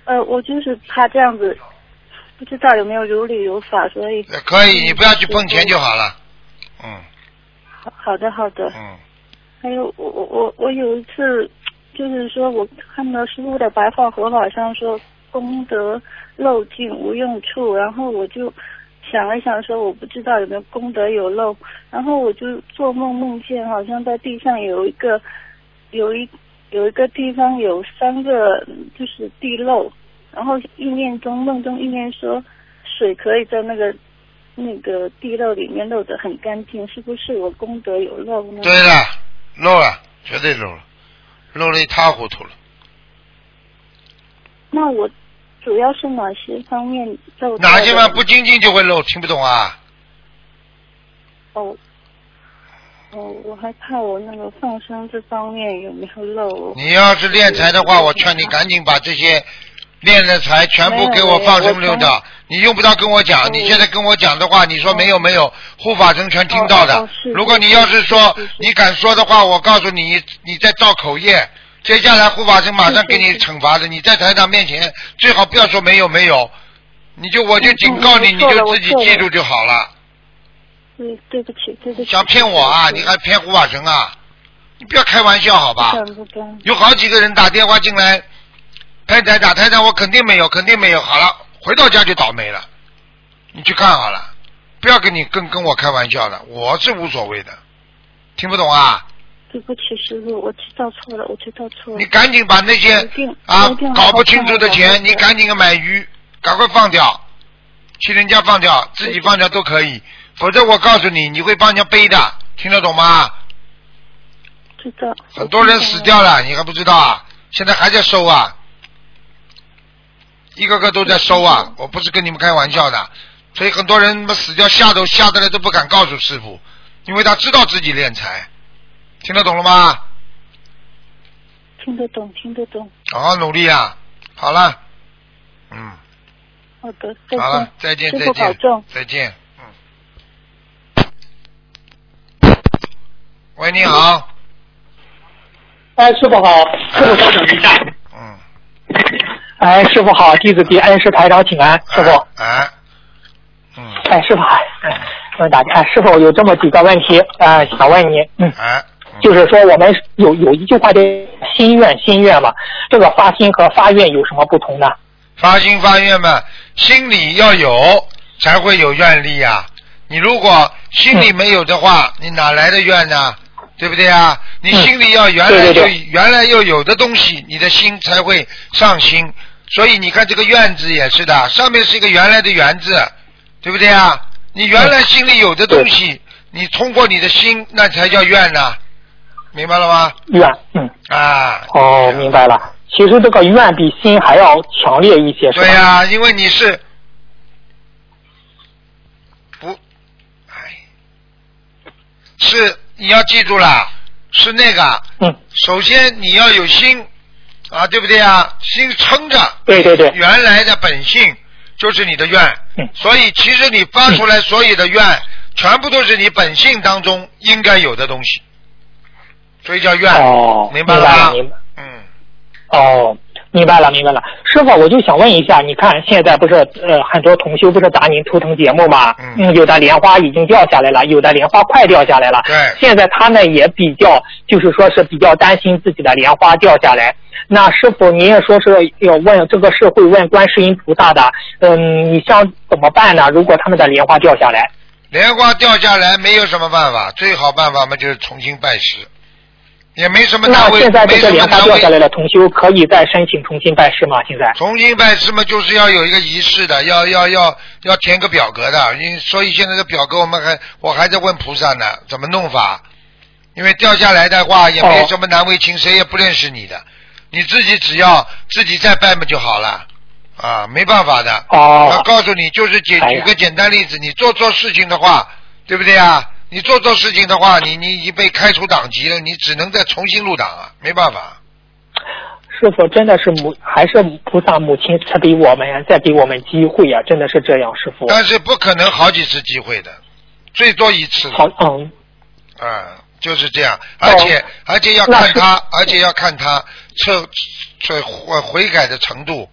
[SPEAKER 5] 呃，我就是怕这样子，不知道有没有如理如法，所以
[SPEAKER 1] 呃可以，你不要去碰钱就好了。嗯
[SPEAKER 5] 好好的好的。
[SPEAKER 1] 嗯，
[SPEAKER 5] 还有我我我我有一次，就是说我看到师傅的白话佛法上说功德漏尽无用处，然后我就想了想说我不知道有没有功德有漏，然后我就做梦梦见好像在地上有一个有一有一个地方有三个嗯就是地漏，然后意念中梦中意念说水可以在那个。那个地漏里面漏得很干净，是不是我功德有漏呢？
[SPEAKER 1] 对了，漏了，绝对漏了，漏了一塌糊涂了。
[SPEAKER 5] 那我主要是哪些方面漏？
[SPEAKER 1] 哪些嘛不精进就会漏，听不懂啊？
[SPEAKER 5] 哦哦，我还怕我那个放生这方面有没有漏？
[SPEAKER 1] 你要是练财的话，我劝你赶紧把这些练的财全部给我放生溜掉。你用不着跟我讲，你现在跟我讲的话，你说没有没有，护法神全听到的。如果你要是说你敢说的话，我告诉你，你在造口业，接下来护法神马上给你惩罚的。你在台长面前最好不要说没有没有，你就我就警告你，
[SPEAKER 5] 嗯
[SPEAKER 1] 你就自己记住就好了。
[SPEAKER 5] 嗯，对不起，对不起。
[SPEAKER 1] 想骗我啊？你还骗护法神啊？你不要开玩笑好吧？有好几个人打电话进来，台长打台长，我肯定没有，肯定没有。好了，回到家就倒霉了。你去看好了，不要跟你跟跟我开玩笑了，我是无所谓的。听不懂啊？
[SPEAKER 5] 对不起，师傅，我知道错了，我知道错了。
[SPEAKER 1] 你赶紧把那些啊搞不清楚的钱，你赶紧买鱼，赶快放掉，去人家放掉，自己放掉都可以。否则我告诉你，你会帮人家背的，听得懂吗？
[SPEAKER 5] 知道。
[SPEAKER 1] 很多人死掉了，你还不知道啊？现在还在收啊，一个个都在收啊！我不是跟你们开玩笑的，所以很多人他妈死掉吓都吓得来都不敢告诉师傅，因为他知道自己敛财，听得懂了吗？
[SPEAKER 5] 听得懂，听得懂。
[SPEAKER 1] 好好努力啊！好了，嗯，
[SPEAKER 5] 好的，再
[SPEAKER 1] 好了。，再见，
[SPEAKER 5] 师
[SPEAKER 1] 再见
[SPEAKER 5] 傅保重。，
[SPEAKER 1] 再见，嗯。喂，你好，
[SPEAKER 6] 哎，师傅好，师傅稍等一下。
[SPEAKER 1] 嗯，
[SPEAKER 6] 哎，师傅好，弟子给恩师台长请安，师傅。
[SPEAKER 1] 哎，嗯，
[SPEAKER 6] 哎，师傅，哎，问大家，哎，师傅有这么几个问题，呃，想问你，嗯，
[SPEAKER 1] 哎，
[SPEAKER 6] 就是说我们有有一句话叫心愿，心愿嘛，这个发心和发愿有什么不同呢？
[SPEAKER 1] 发心发愿嘛，心里要有，才会有愿力呀、你如果心里没有的话，你哪来的愿呢？对不对啊？你心里要原来就原来要有的东西，你的心才会上心。所以你看这个院字也是的，上面是一个原来的原字，对不对啊？你原来心里有的东西，你通过你的心，那才叫愿呢，明白了吗？
[SPEAKER 6] 愿，嗯，
[SPEAKER 1] 啊。
[SPEAKER 6] 哦，明白了。其实这个愿比心还要强烈一些，
[SPEAKER 1] 对呀、因为你是不，哎，是你要记住了，是那个，
[SPEAKER 6] 嗯，
[SPEAKER 1] 首先你要有心啊，对不对啊？心撑着，
[SPEAKER 6] 对对对，
[SPEAKER 1] 原来的本性就是你的愿，
[SPEAKER 6] 嗯。
[SPEAKER 1] 所以其实你发出来所有的愿，全部都是你本性当中应该有的东西，所以叫愿，
[SPEAKER 6] 哦，
[SPEAKER 1] 明白了吗，？
[SPEAKER 6] 明白。
[SPEAKER 1] 嗯，
[SPEAKER 6] 哦，明白了，明白了。师傅，我就想问一下，你看现在不是呃很多同修不是打您图腾节目吗？
[SPEAKER 1] 嗯
[SPEAKER 6] 有的莲花已经掉下来了，有的莲花快掉下来了。
[SPEAKER 1] 对
[SPEAKER 6] 现在他们也比较，就是说是比较担心自己的莲花掉下来。那师傅，您也说是要问这个是会问观世音菩萨的，嗯，你想怎么办呢？如果他们的莲花掉下来，
[SPEAKER 1] 莲花掉下来没有什么办法，最好办法嘛就是重新拜师，也没什么难为，
[SPEAKER 6] 那现在这
[SPEAKER 1] 没
[SPEAKER 6] 个莲花掉下来了，同修可以再申请重新拜师吗？现在？
[SPEAKER 1] 重新拜师嘛，就是要有一个仪式的，要要要要填个表格的。因所以现在的表格我们还我还在问菩萨呢，怎么弄法？因为掉下来的话也没什么难为情，谁也不认识你的，你自己只要自己再拜嘛就好了啊，没办法的。
[SPEAKER 6] 哦
[SPEAKER 1] 我告诉你，就是举
[SPEAKER 6] 哎呀
[SPEAKER 1] 举个简单例子，你做错事情的话，对不对啊？你做错事情的话，你你已经被开除党籍了，你只能再重新入党啊，没办法。
[SPEAKER 6] 师傅真的是母，还是菩萨母亲赐给我们呀，再给我们机会呀，真的是这样，师傅。
[SPEAKER 1] 但是不可能好几次机会的，最多一次。
[SPEAKER 6] 好，嗯，
[SPEAKER 1] 啊，就是这样，而且、而且要看他，而且要看他撤撤悔悔改的程度。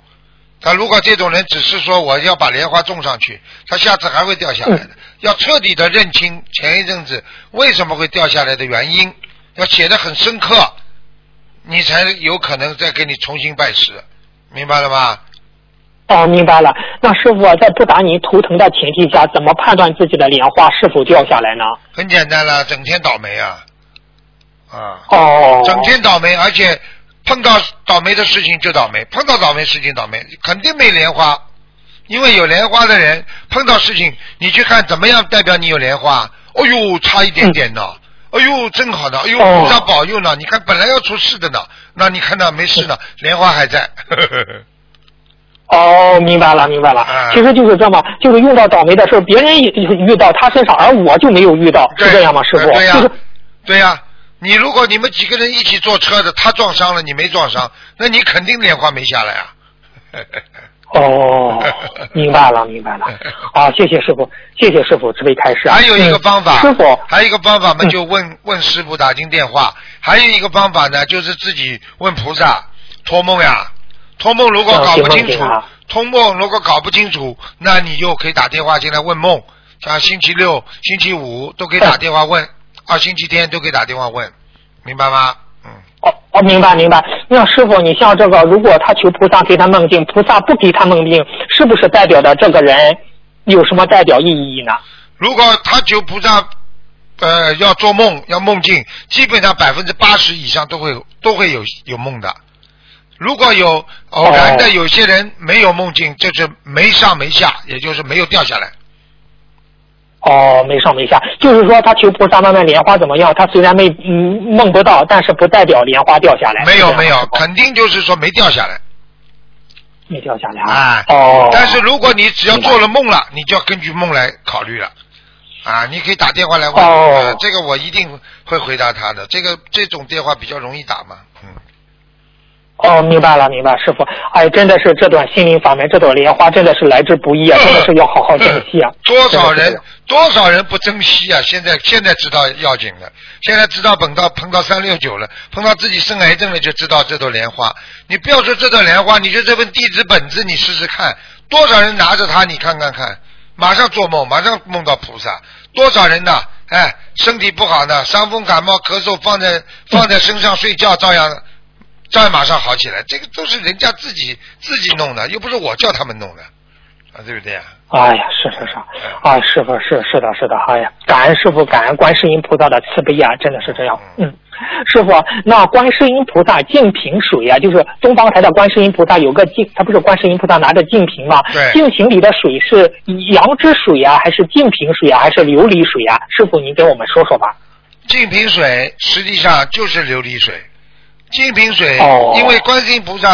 [SPEAKER 1] 他如果这种人只是说我要把莲花种上去，他下次还会掉下来的。要彻底的认清前一阵子为什么会掉下来的原因，要写的很深刻，你才有可能再给你重新拜师，明白了吗？
[SPEAKER 6] 哦，明白了。那师傅在不打你头疼的前提下，怎么判断自己的莲花是否掉下来呢？
[SPEAKER 1] 很简单了，整天倒霉啊，啊。
[SPEAKER 6] 哦，
[SPEAKER 1] 整天倒霉，而且碰到倒霉的事情就倒霉，碰到倒霉事情倒霉，肯定没莲花。因为有莲花的人碰到事情，你去看怎么样代表你有莲花？哦呦，差一点点呢。哎呦，正好的，哎呦，
[SPEAKER 6] 哦
[SPEAKER 1] 菩萨保佑呢！你看本来要出事的呢，那你看到没事呢，莲花还在。
[SPEAKER 6] 哦，明白了，明白了。
[SPEAKER 1] 啊
[SPEAKER 6] 其实就是这么，就是遇到倒霉的事儿，别人也遇到他身上，而我就没有遇到，是这样吗，师傅？
[SPEAKER 1] 呃对呀、
[SPEAKER 6] 就是
[SPEAKER 1] 对呀、你如果你们几个人一起坐车的，他撞伤了，你没撞伤，那你肯定莲花没下来啊。
[SPEAKER 6] 哦，明白了，明白了。<laughs> 啊，谢谢师傅，谢谢师傅慈悲开示啊。
[SPEAKER 1] 还有一个方法，
[SPEAKER 6] 嗯师傅，
[SPEAKER 1] 还有一个方法嘛，
[SPEAKER 6] 嗯
[SPEAKER 1] 就问问师傅打进电话。还有一个方法呢，就是自己问菩萨托梦呀。托梦如果搞不清楚托梦如果搞不清楚，那你就可以打电话进来问梦。像星期六、星期五都可以打电话问，啊，星期天都可以打电话问，明白吗？嗯，
[SPEAKER 6] 哦哦，明白明白。那师傅，你像这个，如果他求菩萨给他梦境，菩萨不给他梦境，是不是代表的这个人有什么代表意义呢？
[SPEAKER 1] 如果他求菩萨，呃，要做梦要梦境，基本上百分之八十以上都会都会有有梦的。如果有偶然的，
[SPEAKER 6] 哦
[SPEAKER 1] 有些人没有梦境，就是没上没下，也就是没有掉下来。
[SPEAKER 6] 哦，没上没下，就是说他求菩萨慢慢莲花怎么样？他虽然没嗯梦不到，但是不代表莲花掉下来。
[SPEAKER 1] 没有没有肯定就是说没掉下来。
[SPEAKER 6] 没掉下来啊。
[SPEAKER 1] 哎，
[SPEAKER 6] 哦。
[SPEAKER 1] 但是如果你只要做了梦了，你就要根据梦来考虑了。啊，你可以打电话来问，
[SPEAKER 6] 哦
[SPEAKER 1] 呃这个我一定会回答他的。这个这种电话比较容易打嘛，嗯。
[SPEAKER 6] 哦，明白了，明白，师傅，哎，真的是这段心灵法门，这朵莲花真的是来之不易啊，真的是要好好珍惜啊。
[SPEAKER 1] 多少人多少人不珍惜啊！现在现在知道要紧了，现在知道碰到碰到三六九了，碰到自己生癌症了，就知道这朵莲花。你不要说这朵莲花，你就这份地址本子，你试试看，多少人拿着它，你看看看，马上做梦，马上梦到菩萨。多少人呢？哎，身体不好呢，伤风感冒咳嗽放在放在身上睡觉，照样照样马上好起来。这个都是人家自己自己弄的，又不是我叫他们弄的，啊，对不对啊？
[SPEAKER 6] 哎呀，是是是，啊，师傅是是的，是的，哎呀，感恩师傅，感恩观世音菩萨的慈悲啊，真的是这样。嗯，师傅，那观世音菩萨净瓶水啊，就是东方台的观世音菩萨有个净，他不是观世音菩萨拿着净瓶吗？
[SPEAKER 1] 对
[SPEAKER 6] 净瓶里的水是杨枝水啊，还是净瓶水啊，还是琉璃水啊？师傅，您给我们说说吧。
[SPEAKER 1] 净瓶水实际上就是琉璃水，净瓶水，
[SPEAKER 6] 哦
[SPEAKER 1] 因为观世音菩萨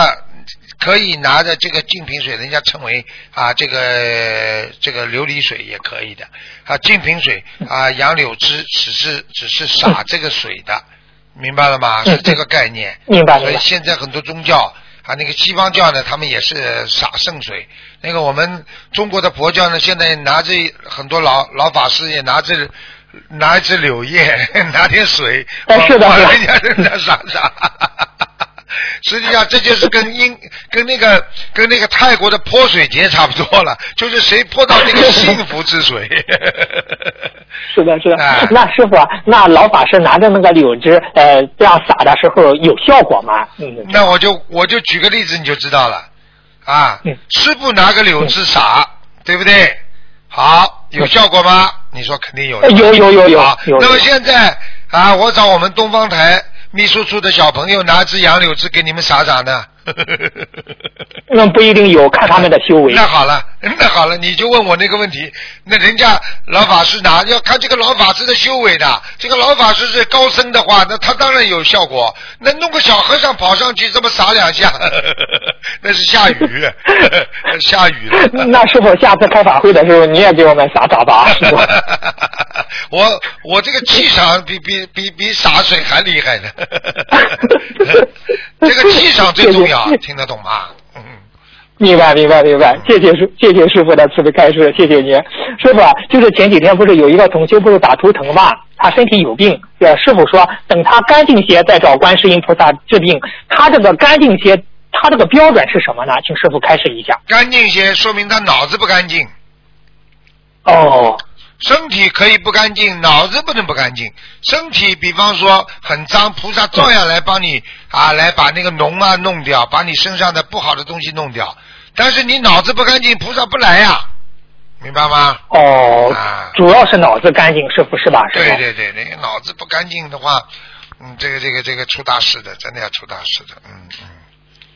[SPEAKER 1] 可以拿着这个净瓶水，人家称为啊这个这个琉璃水也可以的啊净瓶水啊杨柳枝只是只是洒这个水的，明白了吗？
[SPEAKER 6] 嗯
[SPEAKER 1] 是这个概念。
[SPEAKER 6] 明白。
[SPEAKER 1] 所以现在很多宗教啊，那个西方教呢，他们也是洒圣水。那个我们中国的佛教呢，现在拿着很多老老法师也拿着拿一支柳叶，<laughs> 拿点水，往人家身上洒洒。<laughs> 实际上，这就是跟英跟那个跟那个泰国的泼水节差不多了，<laughs> 就是谁泼到那个幸福之水。<laughs>
[SPEAKER 6] 是的，是的。
[SPEAKER 1] 哎
[SPEAKER 6] 那师傅啊，那老法师拿着那个柳枝，呃，这样撒的时候有效果吗？嗯，
[SPEAKER 1] 那我就我就举个例子你就知道了，啊，
[SPEAKER 6] 嗯
[SPEAKER 1] 师傅拿个柳枝撒，对不对？好，有效果吗？你说肯定有
[SPEAKER 6] 有有有有
[SPEAKER 1] 啊
[SPEAKER 6] 有有
[SPEAKER 1] 那么现在啊，我找我们东方台秘书处的小朋友拿支杨柳枝给你们撒撒呢。<laughs>
[SPEAKER 6] 那不一定有，看他们的修为。
[SPEAKER 1] 那好了，<laughs> 那好了，你就问我那个问题。那人家老法师拿要看这个老法师的修为的，这个老法师是高僧的话，那他当然有效果。那弄个小和尚跑上去这么撒两下，<laughs> 那是下雨，下雨了。
[SPEAKER 6] 那师傅下次开法会的时候，你也给我们撒撒吧，师傅。
[SPEAKER 1] 我我这个气场比比比比洒水还厉害呢。这个气场最重要，<laughs> 听得懂吗？嗯。
[SPEAKER 6] 明白，明白，明白。谢谢师，谢谢师傅的慈悲开示，谢谢您。师傅啊，就是前几天不是有一个同修不是打图腾嘛，他身体有病，呃，师傅说等他干净些再找观世音菩萨治病。他这个干净些，他这个标准是什么呢？请师傅开示一下。
[SPEAKER 1] 干净些，说明他脑子不干净。
[SPEAKER 6] 哦。
[SPEAKER 1] 身体可以不干净，脑子不能不干净。身体比方说很脏，菩萨照样来帮你啊，来把那个脓啊弄掉，把你身上的不好的东西弄掉。但是你脑子不干净，菩萨不来呀、明白吗？
[SPEAKER 6] 哦，
[SPEAKER 1] 啊，
[SPEAKER 6] 主要是脑子干净，是不是吧？
[SPEAKER 1] 对对对，那个脑子不干净的话，嗯，这个这个这个出大事的，真的要出大事的，嗯嗯。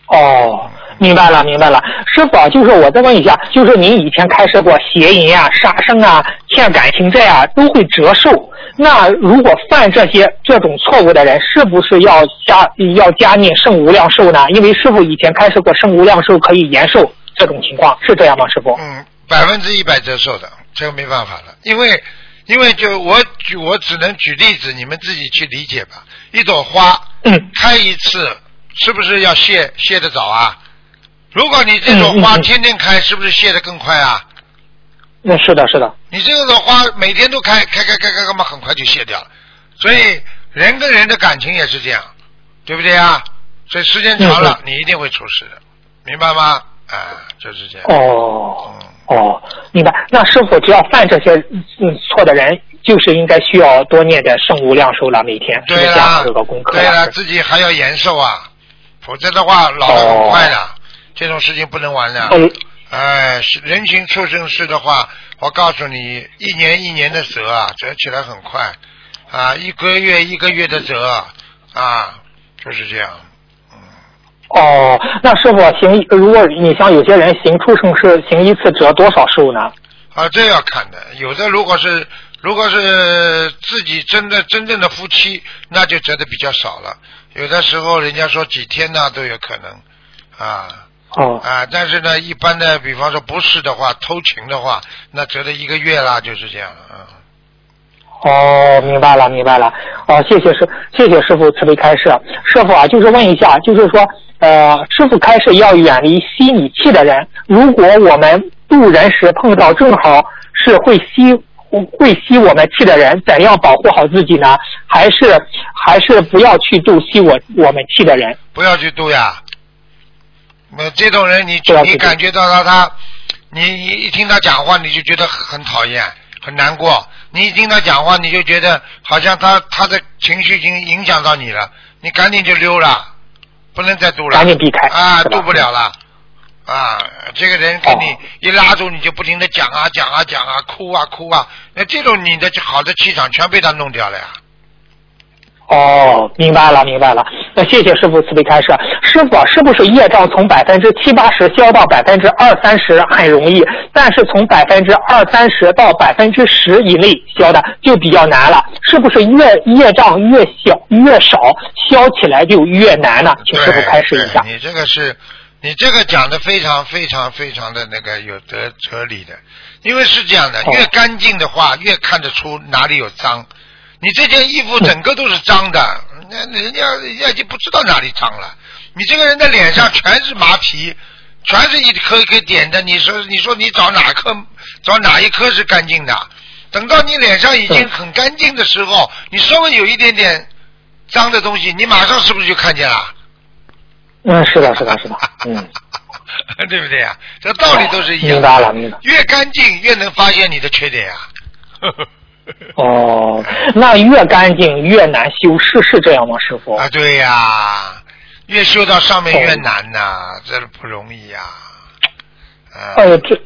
[SPEAKER 6] 哦，明白了，明白了。师傅啊，就是我再问一下，就是您以前开设过邪淫啊、杀生啊、欠感情债啊，都会折寿。那如果犯这些这种错误的人，是不是要加要加念圣无量寿呢？因为师傅以前开设过圣无量寿可以延寿这种情况，是这样吗？师傅？
[SPEAKER 1] 嗯，百分之一百折寿的，这个没办法了，因为因为就我举我只能举例子，你们自己去理解吧。一朵花，
[SPEAKER 6] 嗯，
[SPEAKER 1] 开一次是不是要谢谢得早啊？如果你这种花天天开，是不是谢得更快啊？
[SPEAKER 6] 那是的，是的。
[SPEAKER 1] 你这种花每天都开，开开开开，那么很快就谢掉了。所以人跟人的感情也是这样，对不对啊？所以时间长了，你一定会出事的，明白吗？啊，就是这样。
[SPEAKER 6] 哦
[SPEAKER 1] 嗯
[SPEAKER 6] 哦，明白。那师傅只要犯这些嗯错的人，就是应该需要多念点圣无量寿了，每天
[SPEAKER 1] 对
[SPEAKER 6] 是这个功，课
[SPEAKER 1] 对了，
[SPEAKER 6] 了？
[SPEAKER 1] 自己还要延寿啊，否则的话老得很快的，这种事情不能玩的。
[SPEAKER 6] 哦
[SPEAKER 1] 哎，是人情畜生事的话，我告诉你，一年一年的折啊，折起来很快啊，一个月一个月的折啊，就是这样。
[SPEAKER 6] 哦，那师傅行，如果你像有些人行畜生事行一次折多少寿呢？
[SPEAKER 1] 啊，这要看的。有的如果是如果是自己真的真正的夫妻，那就折的比较少了。有的时候人家说几天呢都有可能啊
[SPEAKER 6] 哦
[SPEAKER 1] 啊，但是呢，一般的，比方说不是的话，偷情的话，那折的一个月啦，就是这样啊。
[SPEAKER 6] 哦，明白了，明白了。哦，谢谢师，谢谢师傅慈悲开示。师傅啊，就是问一下，就是说，呃，师傅开示要远离吸你气的人。如果我们渡人时碰到正好是会吸会吸我们气的人，怎样保护好自己呢？还是还是不要去度吸我我们气的人？
[SPEAKER 1] 不要去度呀。那这种人你，你感觉到他他，你你一听他讲话，你就觉得很很讨厌，很难过。你一听他讲话，你就觉得好像他他的情绪已经影响到你了，你赶紧就溜了，不能再度了。
[SPEAKER 6] 赶紧避开
[SPEAKER 1] 啊，度不了了。啊，这个人给你
[SPEAKER 6] 哦
[SPEAKER 1] 一拉住，你就不停的讲啊讲啊讲啊，哭啊哭啊，那这种你的好的气场全被他弄掉了呀。
[SPEAKER 6] 哦，明白了，明白了。那谢谢师傅慈悲开示。师傅啊，是不是业障从百分之七八十消到百分之二三十很容易，但是从百分之二三十到百分之十以内消的就比较难了？是不是越业障越小越少，消起来就越难呢？请师傅开示一下。
[SPEAKER 1] 你这个是，你这个讲的非常非常非常的那个有哲哲理的，因为是这样的，
[SPEAKER 6] 哦
[SPEAKER 1] 越干净的话，越看得出哪里有脏。你这件衣服整个都是脏的，那人家人家就不知道哪里脏了。你这个人的脸上全是麻皮，全是一颗一颗点的。你说你说你找哪颗找哪一颗是干净的？等到你脸上已经
[SPEAKER 6] 嗯
[SPEAKER 1] 很干净的时候，你稍微有一点点脏的东西，你马上是不是就看见了？
[SPEAKER 6] 嗯，是的，是的，是的。嗯，<laughs>
[SPEAKER 1] 对不对呀？这道理都是一样的。
[SPEAKER 6] 明白了，明白。
[SPEAKER 1] 越干净越能发现你的缺点呀。<laughs>
[SPEAKER 6] 哦，那越干净越难修，是是这样吗，师傅？
[SPEAKER 1] 啊，对呀，越修到上面
[SPEAKER 6] 哦
[SPEAKER 1] 越难呐，这不容易呀。啊，
[SPEAKER 6] 呃，这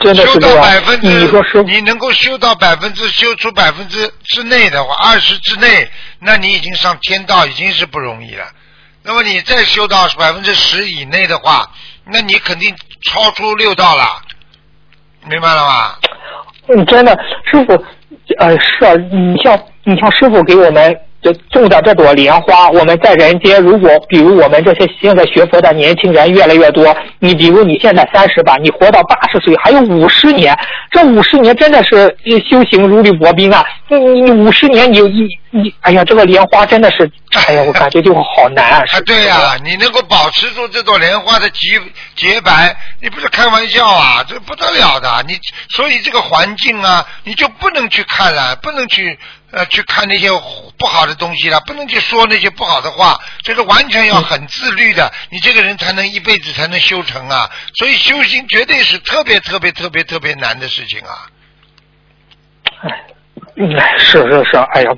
[SPEAKER 6] 真的
[SPEAKER 1] 修到
[SPEAKER 6] 是这样
[SPEAKER 1] 百分之，
[SPEAKER 6] 你说师傅
[SPEAKER 1] 你能够修到百分之修出百分之之内的话，二十之内，那你已经上天道，已经是不容易了。那么你再修到百分之十以内的话，那你肯定超出六道了，明白了吗？
[SPEAKER 6] 嗯，真的，师傅，呃，是啊，你像你像师傅给我们这种的这朵莲花，我们在人间，如果比如我们这些现在学佛的年轻人越来越多，你比如你现在三十吧，你活到八十岁，还有五十年，这五十年真的是修行如履薄冰啊！你你五十年你你你，哎呀，这个莲花真的是，哎呀，我感觉就好难啊！
[SPEAKER 1] 啊，对呀、你能够保持住这朵莲花的洁洁白，你不是开玩笑啊，这不得了的。你所以这个环境啊，你就不能去看了，不能去呃去看那些不好的东西了，不能去说那些不好的话，这个完全要很自律的，你这个人才能一辈子才能修成啊。所以修心绝对是特别特别特别特别难的事情啊。
[SPEAKER 6] 哎，是是是，哎呀，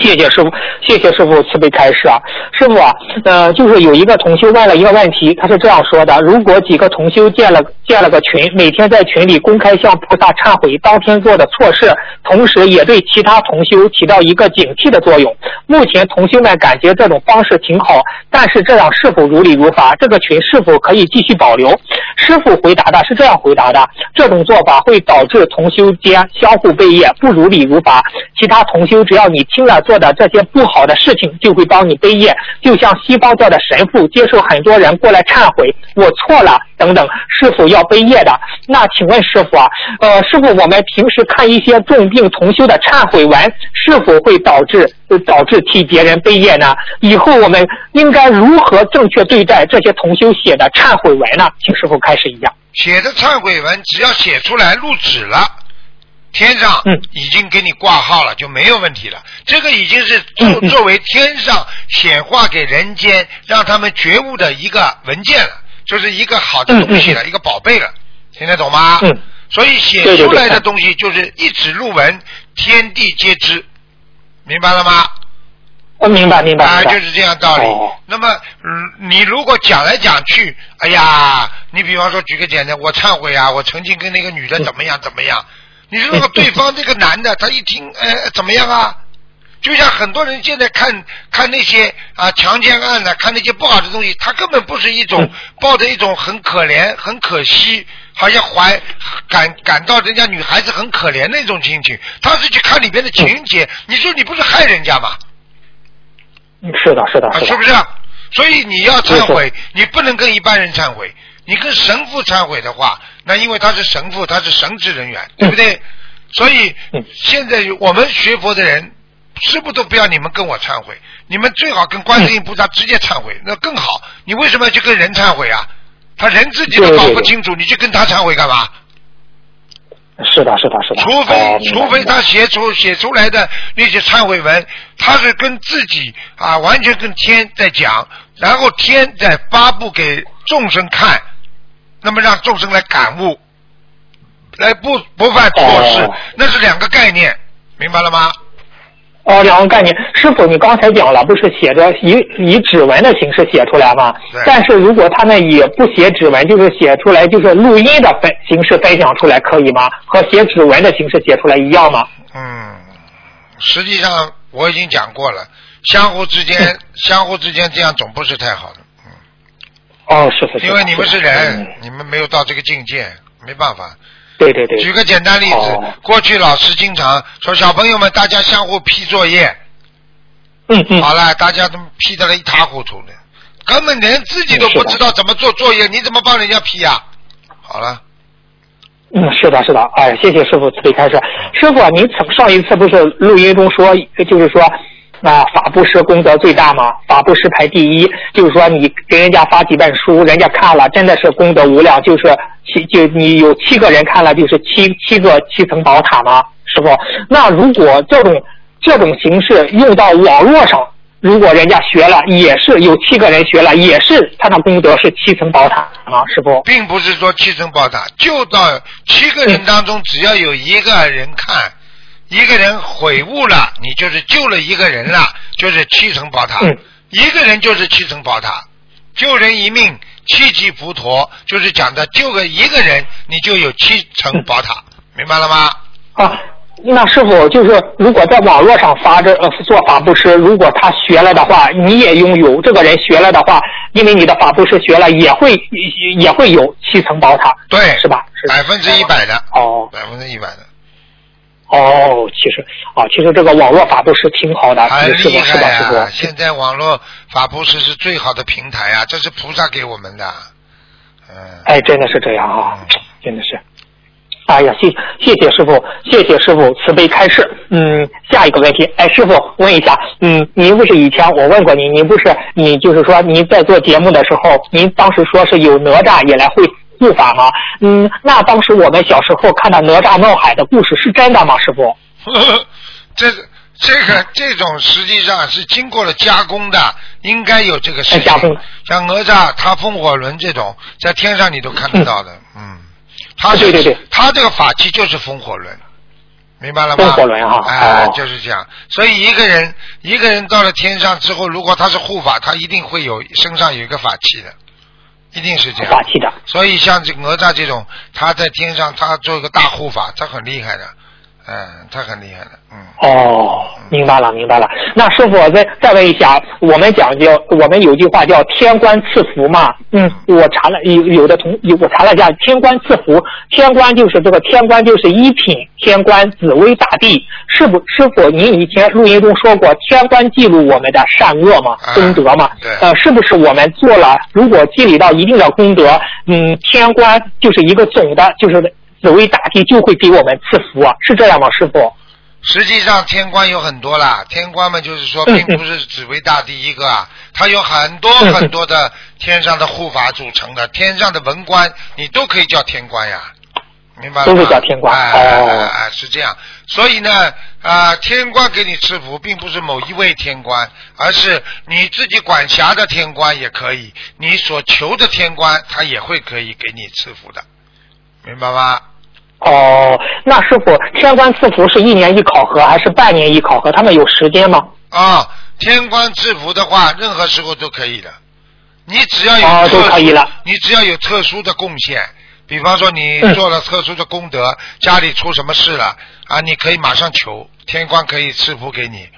[SPEAKER 6] 谢谢师傅，谢谢师傅慈悲开示啊，师傅啊，呃，就是有一个同修问了一个问题，他是这样说的：如果几个同修建了建了个群，每天在群里公开向菩萨忏悔当天做的错事，同时也对其他同修起到一个警惕的作用。目前同修们感觉这种方式挺好，但是这样是否如理如法？这个群是否可以继续保留？师傅回答的是这样回答的：这种做法会导致同修间相互背业，不如理如法。其他同修只要你听了做的这些不好的事情，就会帮你背业。就像西方教的神父接受很多人过来忏悔，我错了等等，是否要背业的？那请问师傅啊，呃，师傅，我们平时看一些重病同修的忏悔文，是否会导致导致替别人背业呢？以后我们应该如何正确对待这些同修写的忏悔文呢？请师傅开始一样。
[SPEAKER 1] 写的忏悔文只要写出来录纸了，天上
[SPEAKER 6] 嗯
[SPEAKER 1] 已经给你挂号了，就没有问题了。这个已经是作作为天上显化给人间，让他们觉悟的一个文件了，就是一个好的东西了，一个宝贝了，听得懂吗？
[SPEAKER 6] 嗯
[SPEAKER 1] 所以写出来的东西就是一纸入文，天地皆知，明白了吗？
[SPEAKER 6] 我明白明白
[SPEAKER 1] 啊，
[SPEAKER 6] 明白。
[SPEAKER 1] 就是这样道理。
[SPEAKER 6] 哦
[SPEAKER 1] 那么，嗯，你如果讲来讲去，哎呀，你比方说举个简单，我忏悔啊，我曾经跟那个女的怎么样怎么样，你说那个对方这个男的，他一听，<laughs> 呃，怎么样啊？就像很多人现在看看那些啊强奸案呢、看那些不好的东西，他根本不是一种
[SPEAKER 6] 嗯
[SPEAKER 1] 抱着一种很可怜、很可惜，好像怀感感到人家女孩子很可怜的一种心情，他是去看里边的情节。你说你不是害人家吗？
[SPEAKER 6] 嗯是的，是的，
[SPEAKER 1] 啊，
[SPEAKER 6] 是的。
[SPEAKER 1] 是不是？所以你要忏悔，你不能跟一般人忏悔，你跟神父忏悔的话，那因为他是神父，他是神职人员，对不对？所以
[SPEAKER 6] 嗯
[SPEAKER 1] 现在我们学佛的人，师傅都不要你们跟我忏悔，你们最好跟观世音菩萨直接忏悔，那更好。你为什么要去跟人忏悔啊？他人自己都搞不清楚，你去跟他忏悔干嘛？
[SPEAKER 6] 是的，是的，是的。
[SPEAKER 1] 除非、
[SPEAKER 6] 哦
[SPEAKER 1] 除非他写出写出来的那些忏悔文，他是跟自己啊完全跟天在讲，然后天在发布给众生看，那么让众生来感悟，来不不犯错事，
[SPEAKER 6] 哦
[SPEAKER 1] 那是两个概念，明白了吗？
[SPEAKER 6] 哦，两个概念。师傅，你刚才讲了，不是写着以以指纹的形式写出来吗
[SPEAKER 1] 对？
[SPEAKER 6] 但是如果他们以不写指纹，就是写出来就是录音的分形式分享出来，可以吗？和写指纹的形式写出来一样吗？
[SPEAKER 1] 嗯，实际上我已经讲过了，相互之间 <laughs> 相互之间这样总不是太好的，嗯，
[SPEAKER 6] 哦，是是是。
[SPEAKER 1] 因为你们是人
[SPEAKER 6] 嗯，
[SPEAKER 1] 你们没有到这个境界，没办法。
[SPEAKER 6] 对对对。
[SPEAKER 1] 举个简单例子，
[SPEAKER 6] 哦
[SPEAKER 1] 过去老师经常说小朋友们大家相互批作业，
[SPEAKER 6] 嗯嗯。
[SPEAKER 1] 好了，大家都批得了一塌糊涂的，根本连自己都不知道怎么做作业，你怎么帮人家批呀、好了，
[SPEAKER 6] 嗯，是的，是的，哎，谢谢师傅慈悲开示。师傅啊，您曾上一次不是录音中说，就是说，啊，法布施功德最大嘛？法布施排第一，就是说你给人家发几本书，人家看了，真的是功德无量，就是七就你有七个人看了，就是七七个七层宝塔嘛？师傅，那如果这种这种形式用到网络上，如果人家学了，也是有七个人学了，也是他的功德是七层宝塔啊？师傅？
[SPEAKER 1] 并不是说七层宝塔，就到七个人当中，只要有一个人看，一个人悔悟了，你就是救了一个人了，就是七层宝塔。
[SPEAKER 6] 嗯。
[SPEAKER 1] 一个人就是七层宝塔，救人一命七级浮屠就是讲的救个一个人，你就有七层宝塔，明白了吗？
[SPEAKER 6] 啊，那师傅就是如果在网络上发这呃做法布施，如果他学了的话，你也拥有这个人学了的话，因为你的法布施学了，也会也会有七层宝塔，
[SPEAKER 1] 对，
[SPEAKER 6] 是吧？是。
[SPEAKER 1] 百分之一百的，
[SPEAKER 6] 哦。
[SPEAKER 1] 百分之一百的，
[SPEAKER 6] 哦，其实啊，其实这个网络法布施挺好的，
[SPEAKER 1] 很厉
[SPEAKER 6] 是吧？是吧？
[SPEAKER 1] 现在网络法布施是最好的平台啊，这是菩萨给我们的，嗯，
[SPEAKER 6] 哎，真的是这样啊
[SPEAKER 1] 嗯，
[SPEAKER 6] 真的是。哎呀，谢谢谢师傅，谢谢师傅慈悲开示。嗯，下一个问题，哎，师傅问一下，嗯，您不是以前我问过您，您不是你就是说您在做节目的时候，您当时说是有哪吒也来会护法吗？嗯，那当时我们小时候看到哪吒闹海的故事是真的吗？师傅？<laughs>
[SPEAKER 1] 这个这个这种实际上是经过了加工的，应该有这个事情。
[SPEAKER 6] 哎加工
[SPEAKER 1] 像哪吒他风火轮这种，在天上你都看得到的，嗯，他是
[SPEAKER 6] 对对对
[SPEAKER 1] 他这个法器就是风火轮。明白了吗？
[SPEAKER 6] 风火轮哈
[SPEAKER 1] 哎、
[SPEAKER 6] 哦
[SPEAKER 1] 就是这样。所以一个人一个人到了天上之后，如果他是护法，他一定会有身上有一个法器的，一定是这样。
[SPEAKER 6] 法器的。
[SPEAKER 1] 所以像这哪吒这种，他在天上他做一个大护法，他很厉害的，嗯，他很厉害的，嗯。
[SPEAKER 6] 哦，明白了，明白了。那师傅再再问一下，我们讲究，我们有句话叫“天官赐福”嘛。嗯，我查了有有的同有我查了一下，天官赐福，天官就是这个天官就是一品天官紫薇大帝，是不？师傅您以前录音中说过，天官记录我们的善恶嘛
[SPEAKER 1] 啊，
[SPEAKER 6] 功德嘛。
[SPEAKER 1] 对
[SPEAKER 6] 呃，是不是我们做了，如果积累到一定的功德，嗯，天官就是一个总的，就是紫薇大帝就会给我们赐福啊？是这样吗，师傅？
[SPEAKER 1] 实际上天官有很多啦，天官们就是说，
[SPEAKER 6] 嗯
[SPEAKER 1] 并不是紫薇大帝一个啊，他有很多
[SPEAKER 6] 嗯
[SPEAKER 1] 很多的天上的护法组成的，天上的文官你都可以叫天官呀，明白了吗？
[SPEAKER 6] 都是叫天官
[SPEAKER 1] 哎
[SPEAKER 6] 哦
[SPEAKER 1] 哎哎哎，是这样。所以呢，啊、天官给你赐福，并不是某一位天官，而是你自己管辖的天官也可以，你所求的天官他也会可以给你赐福的，明白吗？
[SPEAKER 6] 哦，那师傅，天官赐福是一年一考核还是半年一考核？他们有时间吗？
[SPEAKER 1] 啊，天官赐福的话，任何时候都可以的。你只要有
[SPEAKER 6] 哦
[SPEAKER 1] 特殊，
[SPEAKER 6] 都可以了
[SPEAKER 1] 你只要有特殊的贡献，比方说你
[SPEAKER 6] 嗯
[SPEAKER 1] 做了特殊的功德，家里出什么事了啊，你可以马上求，天官可以赐福给你，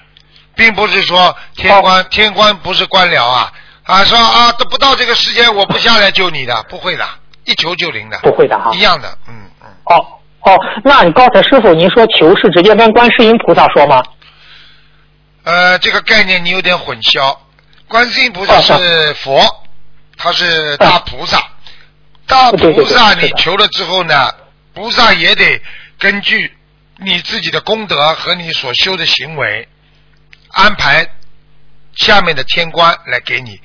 [SPEAKER 1] 并不是说天官、天官不是官僚啊啊说啊都不到这个时间我不下来救你的，不会的，一求就灵的，
[SPEAKER 6] 不会的哈
[SPEAKER 1] 一样的，嗯嗯。
[SPEAKER 6] 哦哦，那你刚才师傅您说求是直接跟观世音菩萨说吗？
[SPEAKER 1] 呃，这个概念你有点混淆。观世音菩萨是佛，他是大菩萨。大菩萨你求了之后呢，菩萨也得根据你自己的功德和你所修的行为，安排下面的天官来给你。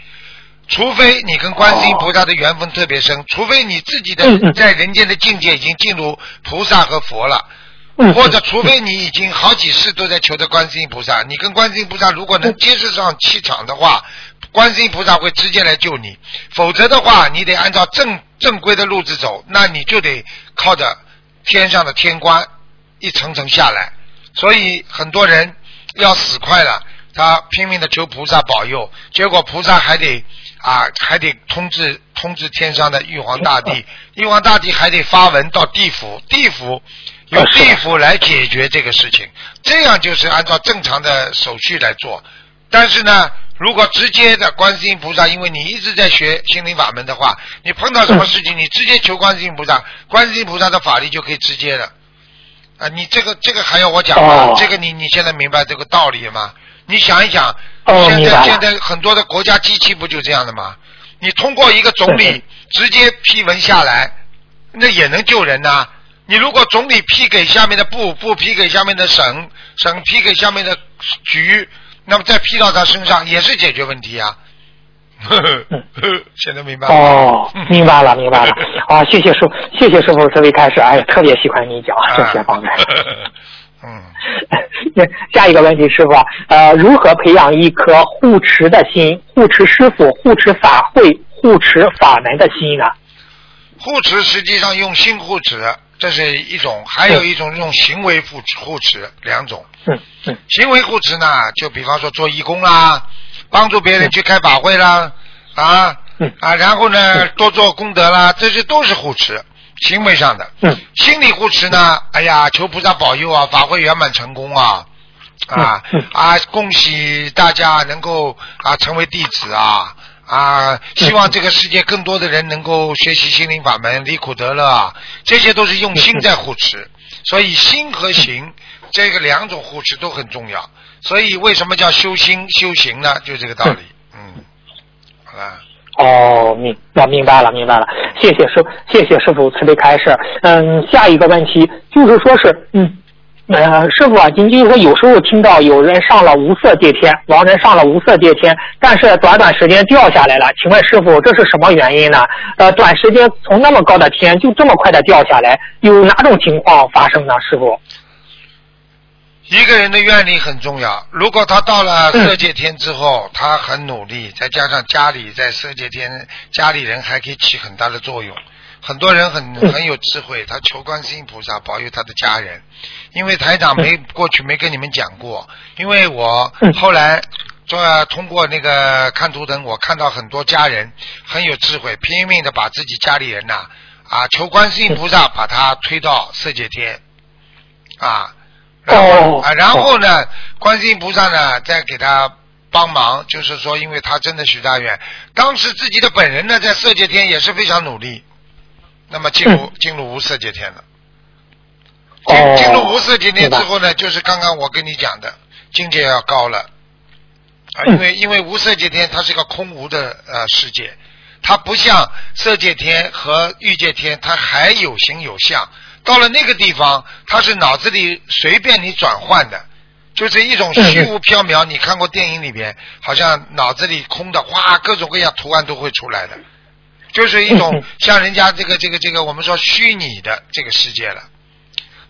[SPEAKER 1] 除非你跟观世音菩萨的缘分特别深，除非你自己的在人间的境界已经进入菩萨和佛了，
[SPEAKER 6] 嗯，
[SPEAKER 1] 或者除非你已经好几世都在求着观世音菩萨，你跟观世音菩萨如果能接触上气场的话，观世音菩萨会直接来救你。否则的话，你得按照正正规的路子走，那你就得靠着天上的天官一层层下来。所以很多人要死快了，他拼命的求菩萨保佑，结果菩萨还得啊还得通知通知天上的玉皇大帝，玉皇大帝还得发文到地府，地府由地府来解决这个事情，这样就是按照正常的手续来做。但是呢，如果直接的观世音菩萨，因为你一直在学心灵法门的话，你碰到什么事情，你直接求观世音菩萨，观世音菩萨的法力就可以直接的。啊，你这个这个还要我讲吗？
[SPEAKER 6] 哦
[SPEAKER 1] 这个你你现在明白这个道理吗？你想一想，现
[SPEAKER 6] 哦现
[SPEAKER 1] 在现在很多的国家机器不就这样的吗？你通过一个总理直接批文下来，那也能救人呐、你如果总理批给下面的部，部批给下面的省，省批给下面的局，那么再批到他身上也是解决问题啊。呵呵呵现在明白了？
[SPEAKER 6] 哦，<laughs> 明白了，明白了。啊，谢谢师，谢谢师傅这位开始。哎呀，特别喜欢你讲这些方面。<laughs>
[SPEAKER 1] 啊嗯，
[SPEAKER 6] 那 <laughs> 下一个问题，师傅啊，呃，如何培养一颗护持的心，护持师傅、护持法会、护持法门的心呢？
[SPEAKER 1] 护持实际上用心护持，这是一种；还有一种用行为护持护持，两种。
[SPEAKER 6] 嗯嗯。
[SPEAKER 1] 行为护持呢，就比方说做义工啦，帮助别人去开法会啦，啊，
[SPEAKER 6] 嗯。
[SPEAKER 1] 啊，然后呢多做功德啦，这些都是护持，行为上的。
[SPEAKER 6] 嗯
[SPEAKER 1] 心理护持呢，哎呀，求菩萨保佑啊，法会圆满成功啊。啊
[SPEAKER 6] 嗯嗯
[SPEAKER 1] 啊！恭喜大家能够啊成为弟子啊啊！希望这个世界更多的人能够学习心灵法门，离苦得乐啊！这些都是用心在护持，所以心和行这个两种护持都很重要。所以为什么叫修心修行呢？就这个道理。嗯，好了。
[SPEAKER 6] 哦，明我明白了，明白了，谢谢师，谢谢师傅慈悲开示。嗯，下一个问题就是说是，嗯，呃，师傅啊，您就是说有时候听到有人上了无色界天，亡人上了无色界天，但是短短时间掉下来了，请问师傅这是什么原因呢？呃，短时间从那么高的天就这么快的掉下来，有哪种情况发生呢？师傅？
[SPEAKER 1] 一个人的愿力很重要。如果他到了色界天之后，他很努力，再加上家里在色界天，家里人还可以起很大的作用。很多人很很有智慧，他求观世音菩萨保佑他的家人。因为台长没过去没跟你们讲过，因为我后来做通过那个看图腾，我看到很多家人很有智慧，拼命的把自己家里人呐啊求观世音菩萨把他推到色界天啊。然后啊，然后呢，观世音菩萨呢再给他帮忙，就是说，因为他真的许大愿，当时自己的本人呢在色界天也是非常努力，那么进入进入无色界天了。进进入无色界天之后呢，就是刚刚我跟你讲的，境界要高了。啊，因为因为无色界天它是一个空无的呃世界，它不像色界天和欲界天，它还有形有相。到了那个地方，它是脑子里随便你转换的，就是一种虚无缥缈。你看过电影里边，好像脑子里空的，哗，各种各样图案都会出来的，就是一种 <laughs> 像人家这个这个这个我们说虚拟的这个世界了。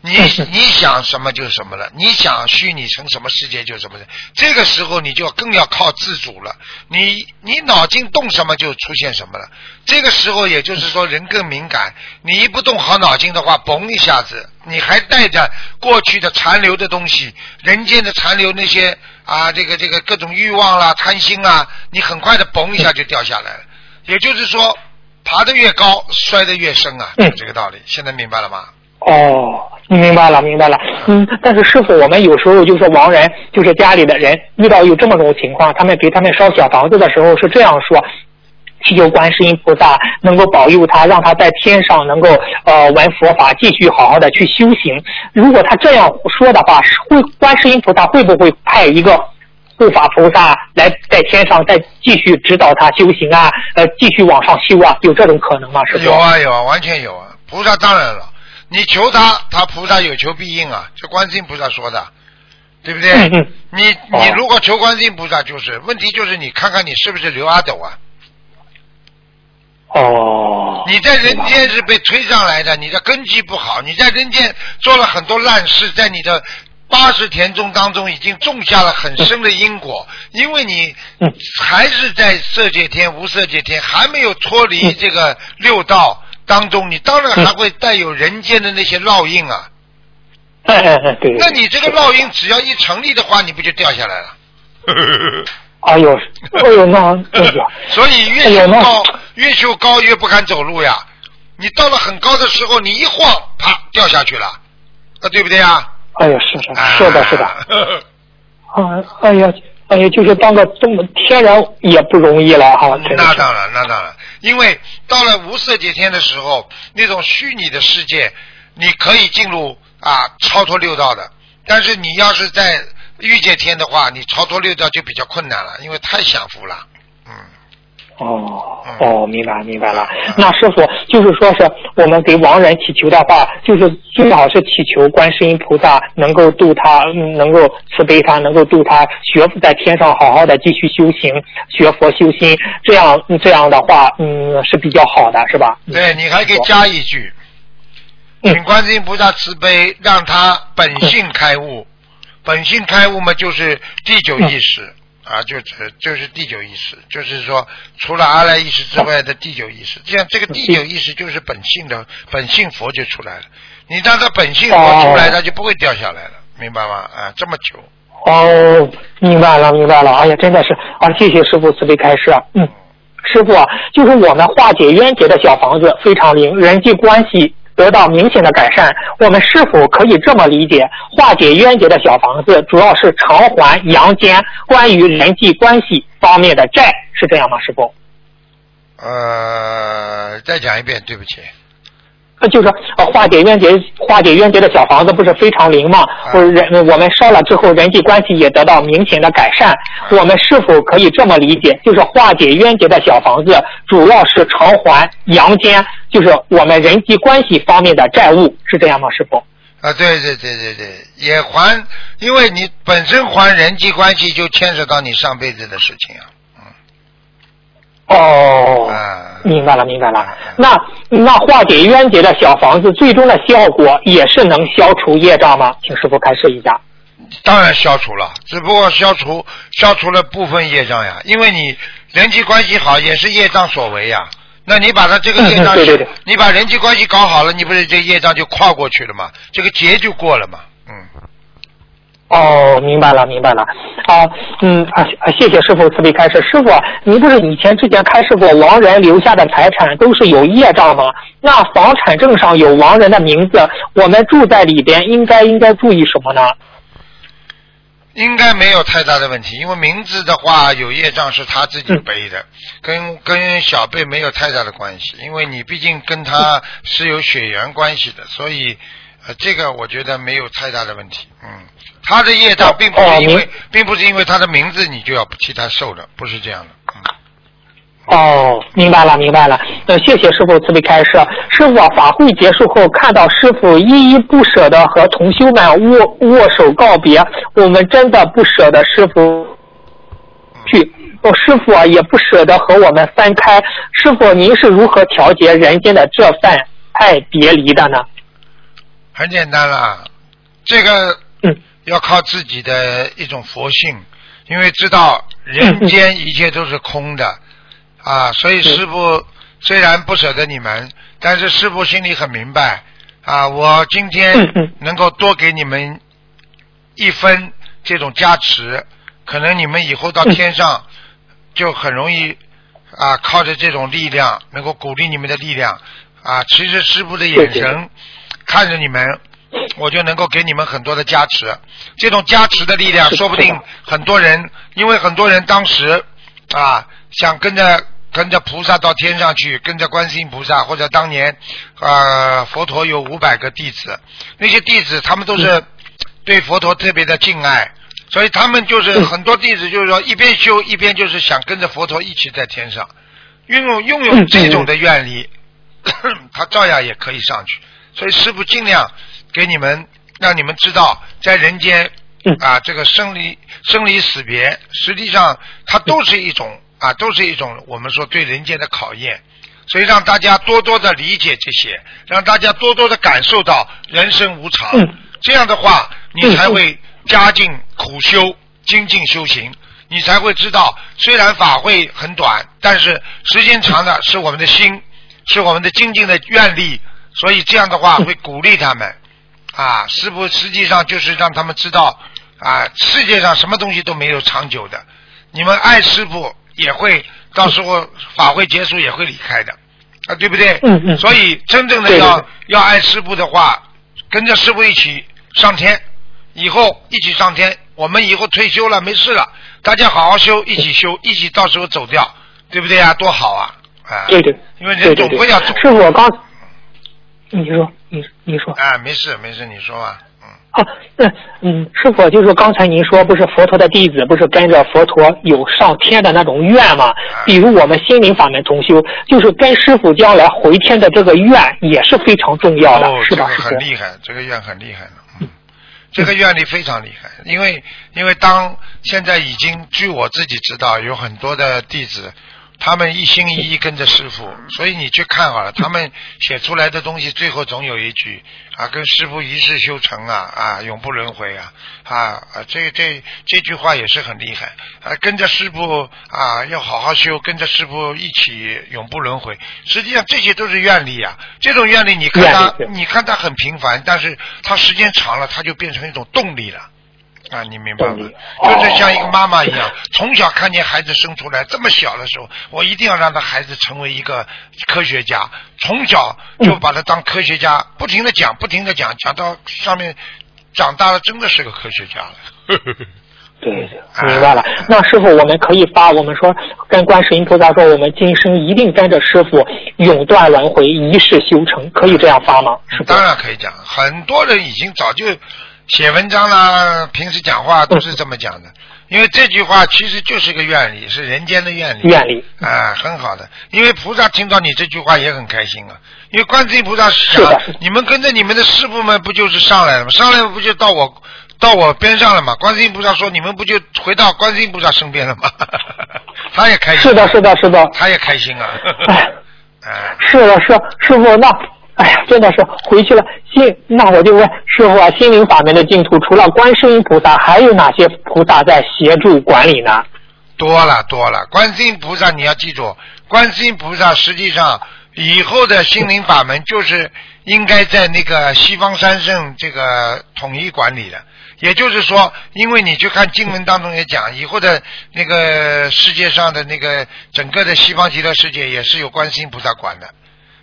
[SPEAKER 1] 你你想什么就是什么了，你想虚拟成什么世界就什么。这个时候你就更要靠自主了，你你脑筋动什么就出现什么了。这个时候也就是说人更敏感，你一不动好脑筋的话，嘣一下子，你还带着过去的残留的东西，人间的残留那些啊，这个这个各种欲望啦、贪心啊，你很快的嘣一下就掉下来了。也就是说，爬得越高，摔得越深啊，就这个道理。现在明白了吗？
[SPEAKER 6] 哦，明白了，明白了。嗯，但是师傅，我们有时候就是亡人，就是家里的人遇到有这么种情况，他们给他们烧小房子的时候是这样说。祈求观世音菩萨能够保佑他，让他在天上能够呃闻佛法，继续好好的去修行。如果他这样说的话，会观世音菩萨会不会派一个护法菩萨来在天上再继续指导他修行啊？呃，继续往上修啊？有这种可能吗？师傅？
[SPEAKER 1] 有啊有啊，完全有啊。菩萨当然了。你求他，他菩萨有求必应啊，这观世音菩萨说的，对不对？
[SPEAKER 6] 嗯嗯、
[SPEAKER 1] 你你如果求观世音菩萨，就是问题就是你看看你是不是刘阿斗啊？
[SPEAKER 6] 哦。
[SPEAKER 1] 你在人间是被推上来的，你的根基不好，你在人间做了很多烂事，在你的八十田中当中已经种下了很深的因果，因为你还是在色界天、无色界天，还没有脱离这个六道。当中，你当然还会带有人间的那些烙印啊。
[SPEAKER 6] 哎哎哎，对。
[SPEAKER 1] 那你这个烙印只要一成立的话，你不就掉下来了？<laughs>
[SPEAKER 6] 哎呦，哎呦，那。<laughs>
[SPEAKER 1] 所以越修高，越修高越不敢走路呀。你到了很高的时候，你一晃，啪掉下去了，啊，对不对呀？
[SPEAKER 6] 哎呀，是是是的，是的。啊，<laughs> 哎呀。哎呀，就是当个这么天然也不容易了哈。
[SPEAKER 1] 那当然，那当然，因为到了无色界天的时候，那种虚拟的世界，你可以进入啊超脱六道的。但是你要是在欲界天的话，你超脱六道就比较困难了，因为太享福了。嗯。
[SPEAKER 6] 哦哦，明白明白了。那师傅就是说是我们给亡人祈求的话，就是最好是祈求观世音菩萨能够度他，能够慈悲他，能够度他学在天上好好的继续修行，学佛修心，这样这样的话，嗯是比较好的，是吧？
[SPEAKER 1] 对你还可以加一句，请观世音菩萨慈悲，让他本性开悟。本性开悟嘛，就是第九意识。啊，就是就是第九意识，就是说除了阿赖意识之外的第九意识，这样这个第九意识就是本性的本性佛就出来了。你让他本性佛出来，他就不会掉下来了，明白吗？啊，这么久。
[SPEAKER 6] 哦，明白了，明白了。哎呀，真的是啊，谢谢师傅慈悲开示。嗯，师傅，就是我们化解冤结的小房子非常灵，人际关系得到明显的改善。我们是否可以这么理解？化解冤结的小房子主要是偿还阳间关于人际关系方面的债，是这样吗？师傅？
[SPEAKER 1] 呃，再讲一遍，对不起。
[SPEAKER 6] 呃，就是说，呃，化解冤结，化解冤结的小房子不是非常灵吗？不是人，我们烧了之后，人际关系也得到明显的改善。我们是否可以这么理解？就是化解冤结的小房子，主要是偿还阳间，就是我们人际关系方面的债务，是这样吗？师傅？
[SPEAKER 1] 啊，对对对对对，也还，因为你本身还人际关系就牵扯到你上辈子的事情啊。
[SPEAKER 6] 哦，
[SPEAKER 1] 啊，
[SPEAKER 6] 明白了，明白了。那那化解冤结的小房子，最终的效果也是能消除业障吗？请师傅开示一下。
[SPEAKER 1] 当然消除了，只不过消除消除了部分业障呀，因为你人际关系好也是业障所为呀。那你把它这个业障，
[SPEAKER 6] 嗯对对对
[SPEAKER 1] 你把人际关系搞好了，你不是这业障就跨过去了吗？这个劫就过了嘛。嗯，
[SPEAKER 6] 哦，明白了，明白了。啊，嗯啊，啊谢谢师傅慈悲开示。师傅，您不是以前之前开示过，亡人留下的财产都是有业障吗？那房产证上有亡人的名字，我们住在里边，应该应该注意什么呢？
[SPEAKER 1] 应该没有太大的问题，因为名字的话有业障是他自己背的，跟跟小辈没有太大的关系，因为你毕竟跟他是有血缘关系的，所以呃这个我觉得没有太大的问题。嗯，他的业障并不是因为，
[SPEAKER 6] 哦
[SPEAKER 1] 并不是因为他的名字你就要替他受的，不是这样的。嗯，
[SPEAKER 6] 哦，明白了，明白了。呃，谢谢师傅慈悲开示。师傅啊，法会结束后，看到师傅依依不舍的和同修们握握手告别，我们真的不舍得师傅去。哦，师傅啊，也不舍得和我们分开。师傅，您是如何调节人间的这份爱别离的呢？
[SPEAKER 1] 很简单啦，这个
[SPEAKER 6] 嗯。
[SPEAKER 1] 要靠自己的一种佛性，因为知道人间一切都是空的啊，所以师傅虽然不舍得你们，但是师傅心里很明白啊，我今
[SPEAKER 6] 嗯
[SPEAKER 1] 天
[SPEAKER 6] 嗯
[SPEAKER 1] 能够多给你们一分这种加持，可能你们以后到天上就很容易啊，靠着这种力量能够鼓励你们的力量啊，其实师傅的眼神看着你们，我就能够给你们很多的加持。这种加持的力量，说不定很多人，因为很多人当时啊想跟着跟着菩萨到天上去，跟着观世音菩萨，或者当年呃佛陀有五百个弟子，那些弟子他们都是对佛陀特别的敬爱。所以他们就是
[SPEAKER 6] 嗯
[SPEAKER 1] 很多弟子，就是说一边修一边就是想跟着佛陀一起在天上，拥有拥有
[SPEAKER 6] 嗯
[SPEAKER 1] 这种的愿力，<coughs> 他照样也可以上去。所以师傅尽量给你们，让你们知道，在人间
[SPEAKER 6] 嗯
[SPEAKER 1] 啊，这个生离生离死别，实际上它都是一种啊，都是一种我们说对人间的考验。所以让大家多多的理解这些，让大家多多的感受到人生无常。
[SPEAKER 6] 嗯
[SPEAKER 1] 这样的话，你才会加进苦修、精进修行，你才会知道，虽然法会很短，但是时间长的是我们的心，是我们的精进的愿力，所以这样的话 <laughs> 会鼓励他们。啊，师傅实际上就是让他们知道，啊，世界上什么东西都没有长久的，你们爱师傅也会到时候法会结束也会离开的，啊，对不对？
[SPEAKER 6] 嗯嗯
[SPEAKER 1] 所以真正的要要爱师傅的话，跟着师傅一起上天，以后一起上天，我们以后退休了没事了，大家好好修，一起修，一起到时候走掉，对不对呀？多好啊！啊，
[SPEAKER 6] 对对，
[SPEAKER 1] 因为人总归要走。
[SPEAKER 6] 师傅，我刚，你说，你你说。
[SPEAKER 1] 啊，没事没事，你说吧，嗯。
[SPEAKER 6] 啊，那嗯，师傅，就是刚才您说，不是佛陀的弟子，不是跟着佛陀有上天的那种愿吗？比如我们心灵法门同修，就是跟师傅将来回天的这个愿也是非常重要的，
[SPEAKER 1] 哦，
[SPEAKER 6] 是吧？
[SPEAKER 1] 这个很厉害，这个愿很厉害的，嗯，这个愿力非常厉害，因为因为当现在已经据我自己知道，有很多的弟子。他们一心一意跟着师傅，所以你去看好了，他们写出来的东西，最后总有一句啊，跟师傅一世修成啊，啊，永不轮回啊，啊啊，这这这句话也是很厉害啊，跟着师傅啊，要好好修，跟着师傅一起永不轮回。实际上这些都是愿力啊，这种愿力你看它
[SPEAKER 6] 愿力对，
[SPEAKER 1] 你看他很平凡，但是他时间长了，他就变成一种动力了。啊，你明白吗？就是像一个妈妈一样，从小看见孩子生出来这么小的时候，我一定要让他孩子成为一个科学家，从小就把他当科学家，不停的讲，不停的讲，讲到上面长大了，真的是个科学家了。
[SPEAKER 6] 对 <laughs> 对，明白了。那师傅，我们可以发我们说跟观世音菩萨说，我们今生一定跟着师傅永断轮回，一世修成，可以这样发吗？是？
[SPEAKER 1] 当然可以讲，很多人已经早就写文章啦，平时讲话都是这么讲的。因为这句话其实就是个愿力，是人间的愿力。
[SPEAKER 6] 愿力
[SPEAKER 1] 啊，很好的。因为菩萨听到你这句话也很开心啊。因为观世音菩萨
[SPEAKER 6] 是
[SPEAKER 1] 想，你们跟着你们的师傅们不就是上来了吗？上来不就到我到我边上了吗？观世音菩萨说，你们不就回到观世音菩萨身边了吗？<laughs> 他也开心。
[SPEAKER 6] 是的，是的，是的。
[SPEAKER 1] 他也开心啊。
[SPEAKER 6] 哎，
[SPEAKER 1] 哎，<laughs>
[SPEAKER 6] 是的，是师傅，那哎呀，真的是回去了。心，那我就问师傅啊，心灵法门的净土，除了观世音菩萨，还有哪些菩萨在协助管理呢？
[SPEAKER 1] 多了多了，观世音菩萨你要记住，观世音菩萨实际上以后的心灵法门就是应该在那个西方三圣这个统一管理的。也就是说，因为你去看经文当中也讲，以后的那个世界上的那个整个的西方极乐世界也是由观世音菩萨管的。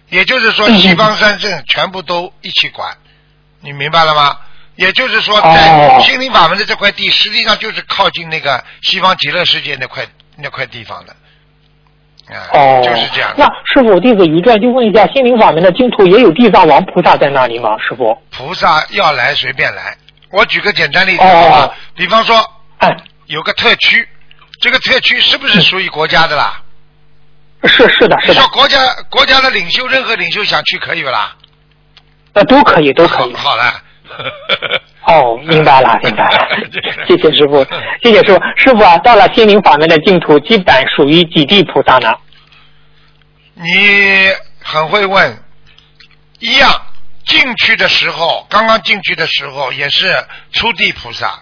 [SPEAKER 1] 也就是说，西方三圣全部都一起管，你明白了吗？也就是说，
[SPEAKER 6] 哦
[SPEAKER 1] 在心灵法门的这块地，实际上就是靠近那个西方极乐世界那块那块地方的，啊，
[SPEAKER 6] 哦，
[SPEAKER 1] 就是这样的。
[SPEAKER 6] 那师傅，弟子一转就问一下，心灵法门的净土也有地藏王菩萨在那里吗？师傅？
[SPEAKER 1] 菩萨要来随便来。我举个简单例子
[SPEAKER 6] 哦
[SPEAKER 1] 好吧，比方说
[SPEAKER 6] 哎，
[SPEAKER 1] 有个特区，这个特区是不是属于国家的啦？
[SPEAKER 6] 是是的，是的
[SPEAKER 1] 你说，国家国家的领袖，任何领袖想去可以不啦？
[SPEAKER 6] 那，都可以，都可以。<laughs>
[SPEAKER 1] 好了。<laughs>
[SPEAKER 6] 哦，明白了，明白了，<laughs> 谢谢师傅，谢谢师傅。师傅啊，到了心灵法门的净土，基本属于几地菩萨呢？
[SPEAKER 1] 你很会问，一样进去的时候，刚刚进去的时候也是初地菩萨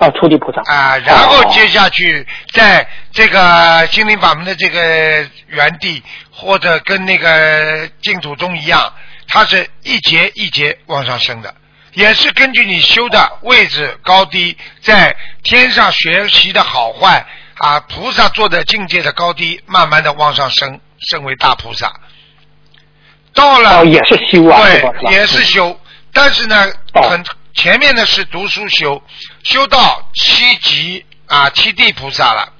[SPEAKER 6] 哦，初地菩萨。
[SPEAKER 1] 啊，然后接下去在这个心灵法门的这个原地，或者跟那个净土宗一样，它是一节一节往上升的。也是根据你修的位置高低，在天上学习的好坏啊，菩萨做的境界的高低，慢慢的往上升，升为大菩萨。到了
[SPEAKER 6] 哦，也是修啊？
[SPEAKER 1] 对，也是修，但是呢，
[SPEAKER 6] 哦
[SPEAKER 1] 很前面呢是读书修，修到七级啊七地菩萨了，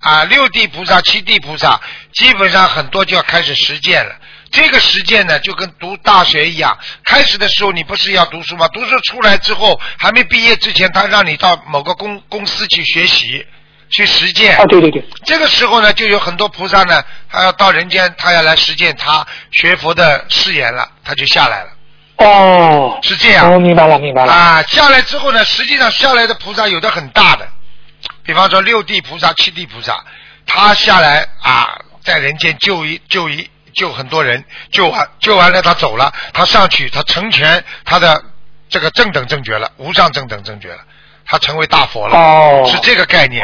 [SPEAKER 1] 啊六地菩萨、七地菩萨，基本上很多就要开始实践了。这个实践呢，就跟读大学一样，开始的时候你不是要读书吗？读书出来之后，还没毕业之前，他让你到某个公公司去学习，去实践。
[SPEAKER 6] 啊，对对对，
[SPEAKER 1] 这个时候呢，就有很多菩萨呢，他要到人间，他要来实践他学佛的誓言了，他就下来了，
[SPEAKER 6] 哦，
[SPEAKER 1] 是这样。
[SPEAKER 6] 哦，明白了，明白了。
[SPEAKER 1] 啊，下来之后呢，实际上下来的菩萨有的很大的，比方说六地菩萨、七地菩萨，他下来啊，在人间救一救一救很多人，救完救完了他走了，他上去他成全他的这个正等正觉了，无上正等正觉了，他成为大佛了，
[SPEAKER 6] 哦，
[SPEAKER 1] 是这个概念。